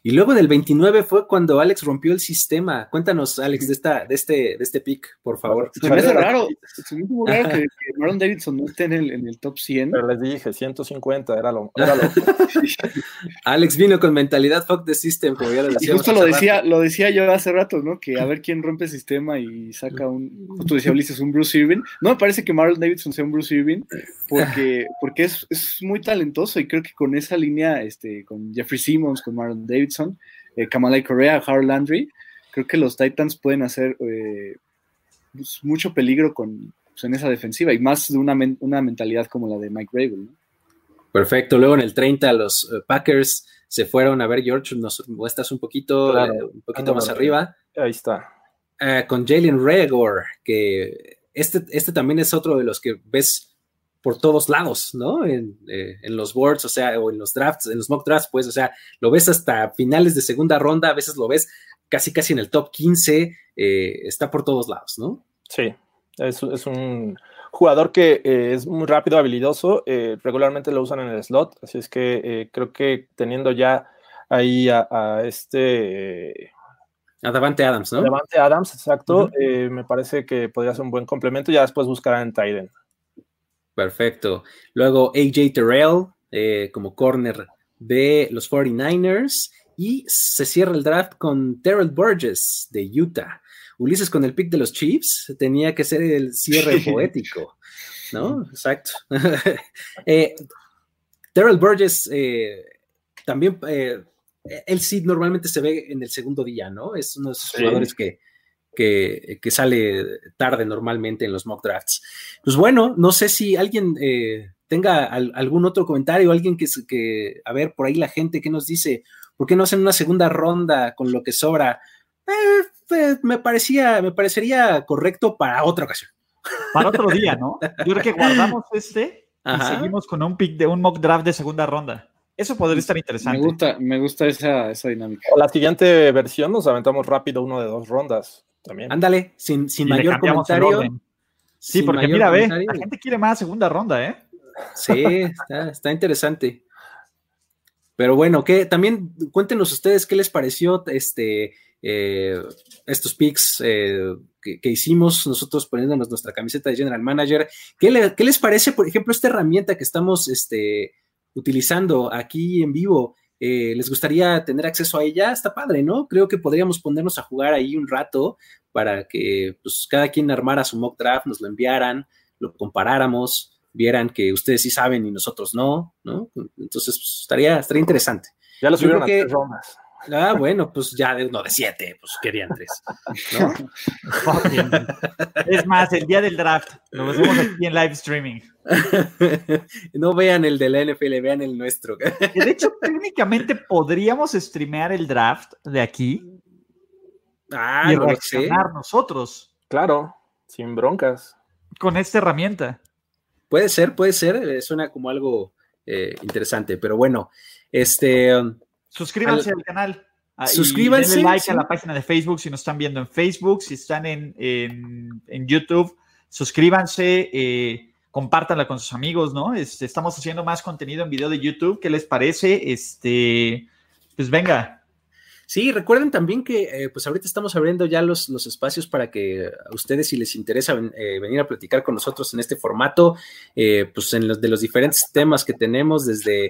Y luego del 29 fue cuando Alex rompió el sistema. Cuéntanos, Alex, de, esta, de, este, de este pick, por favor. Se me hace raro, se me hace raro que, Marlon Davidson no esté en el, en el top 100. Pero les dije, 150 era lo. [laughs] [laughs] Alex vino con mentalidad fuck the system, como ya lo decía. justo lo decía, lo decía yo hace rato, ¿no? Que a ver quién rompe el sistema y saca un. Justo decía Ulises, un Bruce Irving. No me parece que Marlon Davidson sea un Bruce Irving, porque, porque es, es muy talentoso y creo que con esa línea, este, con Jeffrey Simmons, con Marlon Davidson, eh, Kamalai Correa, Harold Landry, creo que los Titans pueden hacer eh, pues, mucho peligro con, pues, en esa defensiva y más de una, una mentalidad como la de Mike Rabel. Perfecto. Luego en el 30 los eh, Packers se fueron a ver, George, nos muestras un poquito, un poquito más arriba. Ahí está. con Jalen Regor, que este, este también es otro de los que ves por todos lados, ¿no? En, eh, en, los boards, o sea, o en los drafts, en los mock drafts, pues, o sea, lo ves hasta finales de segunda ronda, a veces lo ves casi casi en el top 15, eh, está por todos lados, ¿no? Sí, es, es un jugador que eh, es muy rápido, habilidoso, regularmente lo usan en el slot, así es que creo que teniendo ya ahí a, este... A Davante Adams, ¿no? Davante Adams, exacto, me parece que podría ser un buen complemento, ya después buscarán en Tiden. Perfecto. Luego AJ Terrell eh, como corner de los 49ers y se cierra el draft con Terrell Burgess de Utah. Ulises con el pick de los Chiefs tenía que ser el cierre poético, ¿no? Exacto. [laughs] eh, Terrell Burgess eh, también, él sí normalmente se ve en el segundo día, ¿no? Es uno de esos jugadores que, que, sale tarde normalmente en los mock drafts. Pues bueno, no sé si alguien eh, tenga algún otro comentario, alguien que, que, a ver, por ahí la gente que nos dice, ¿por qué no hacen una segunda ronda con lo que sobra? Eh, pues, me, parecía, me parecería correcto para otra ocasión. Para otro día, ¿no? Yo creo que guardamos [laughs] este y seguimos con un pick de un mock draft de segunda ronda. Eso podría estar interesante. Me gusta, me gusta esa, esa dinámica. La siguiente versión nos aventamos rápido uno de dos rondas. Ándale, sin, sin mayor comentario. Sí, porque mira, ve, la gente quiere más segunda ronda, ¿eh? Sí, está, interesante. Pero bueno, que también cuéntenos ustedes qué les pareció este, eh, estos picks eh, que, hicimos nosotros poniéndonos nuestra camiseta de General Manager. ¿Qué, ¿Qué, les parece, por ejemplo, esta herramienta que estamos este, utilizando aquí en vivo? Eh, les gustaría tener acceso a ella, está padre, ¿no? Creo que podríamos ponernos a jugar ahí un rato para que pues, cada quien armara su mock draft, nos lo enviaran, lo comparáramos. vieran que ustedes sí saben y nosotros no, ¿no? Entonces, pues, estaría, estaría interesante. Ya lo subieron a tres rondas. Ah, bueno, pues ya de, no, de siete, pues querían tres. Es más, el día del draft. Lo hacemos aquí en live streaming. [laughs] no vean el de la NFL, vean el nuestro. De hecho, técnicamente podríamos streamear el draft de aquí Ah, y no reaccionar nosotros Claro, sin broncas. con esta herramienta. Puede ser, puede ser, suena como algo eh, interesante, pero bueno, este, um, Suscríbanse Al- al, canal. Ah, y Suscríbanse, denle like sí. a la página de Facebook si nos están viendo en Facebook, si están en, en- en YouTube, suscríbanse, eh, compártanla con sus amigos, ¿no? Este, estamos haciendo más contenido en video de YouTube. ¿Qué les parece? Este, pues venga. Sí, recuerden también que eh, pues ahorita estamos abriendo ya los, los espacios para que a ustedes si les interesa ven- eh, venir a platicar con nosotros en este formato, eh, pues en los de los diferentes temas que tenemos, desde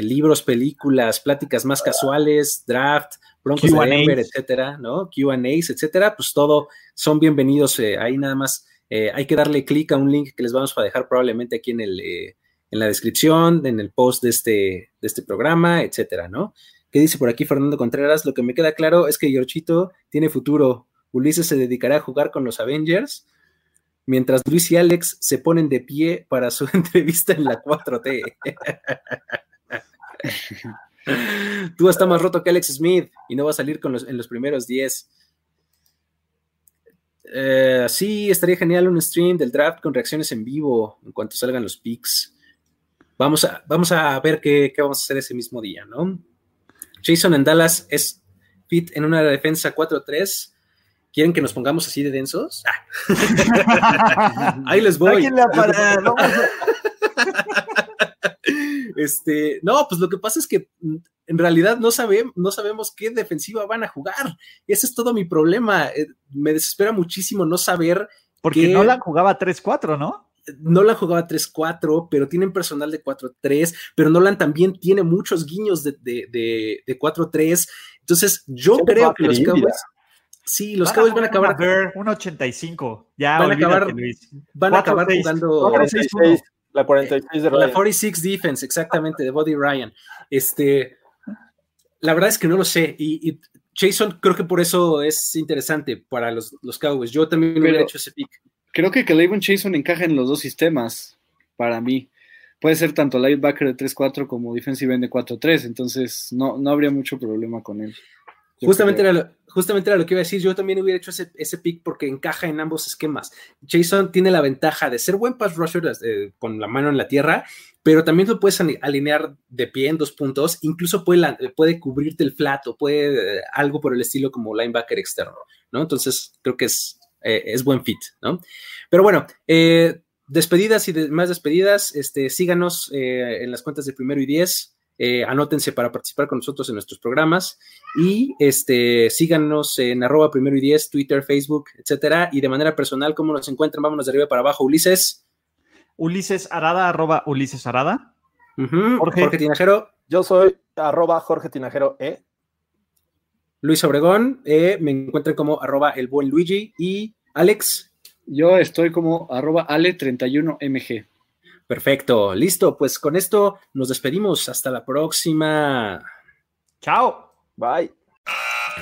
libros, películas, pláticas más casuales, draft, broncos de. Denver, etcétera, ¿no? Q&As, etcétera, pues todo son bienvenidos. ahí nada más hay que darle clic a un link que les vamos a dejar probablemente aquí en el en la descripción, en el post de este, de este programa, etcétera, ¿no? ¿Qué dice por aquí Fernando Contreras? Lo que me queda claro es que Giorgito tiene futuro. Ulises se dedicará a jugar con los Avengers, mientras Luis y Alex se ponen de pie para su [laughs] entrevista en la 4T. Tú estás más roto que Alex Smith y no va a salir con los, en los primeros 10. Eh, sí, estaría genial un stream del draft con reacciones en vivo en cuanto salgan los picks. Vamos a, vamos a ver qué, qué vamos a hacer ese mismo día, ¿no? Jason en Dallas es fit en una defensa 4-3. ¿Quieren que nos pongamos así de densos? Ah, [laughs] ahí les voy. Para- [laughs] a- Este, no, pues lo que pasa es que mm, en realidad no, sabe- no sabemos qué defensiva van a jugar. Ese es todo mi problema. Eh, me desespera muchísimo no saber. Porque ¿Qué? Nolan jugaba 3-4, ¿no? Nolan jugaba 3-4, pero tienen personal de 4-3, pero Nolan también tiene muchos guiños de, de, de- de 4-3. Entonces, yo creo que los. Cowboys. Sí, los Cowboys van a acabar, ver un 85. Ya, Van a acabar Luis. van a acabar 4-6. jugando. 46, la 46 de La Ryan. 46 defense, exactamente, de Body Ryan. Este, la verdad es que no lo sé. Y, y Jason, creo que por eso es interesante para los, los Cowboys. Yo también Pero- hubiera hecho ese pick. Creo que Clavon Chason encaja en los dos sistemas, para mí. Puede ser tanto linebacker de 3-4 como defensive end de 4-3, entonces no, no habría mucho problema con él. Justamente creo. era, lo, justamente era lo que iba a decir. Yo también hubiera hecho ese, ese pick porque encaja en ambos esquemas. Jason tiene la ventaja de ser buen pass rusher eh, con la mano en la tierra, pero también lo puedes ali- alinear de pie en dos puntos. Incluso puede, puede cubrirte el flat o puede eh, algo por el estilo como linebacker externo, ¿no? Entonces creo que es, eh, es buen fit, ¿no? Pero bueno, eh, despedidas y de- más despedidas, este, síganos eh, en las cuentas de primero y diez. eh, anótense para participar con nosotros en nuestros programas y este, síganos en arroba primero y diez, Twitter, Facebook, etcétera. Y de manera personal, ¿cómo nos encuentran? Vámonos de arriba para abajo, Ulises. Ulises Arada, arroba Ulises Arada. Jorge. Tinajero, Yo soy arroba Jorge Tinajero E. Luis Obregón, eh, me encuentran como arroba el buen Luigi y Alex. Yo estoy como arroba ale31mg. Perfecto, listo. Pues con esto nos despedimos. Hasta la próxima. Chao. Bye.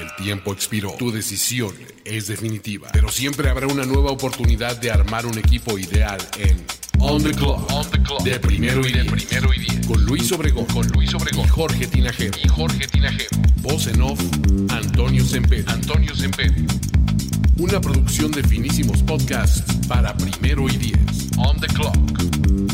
El tiempo expiró. Tu decisión es definitiva. Pero siempre habrá una nueva oportunidad de armar un equipo ideal en On the Clock. On the Clock. De primero y de primero y diez. Con Luis Obregón. Con Luis Obregón. Y Jorge Tinajero. Y Jorge Tinajero. Voz en off. Antonio Semper. Antonio Semper. Una producción de finísimos podcasts para primero y diez. On the Clock.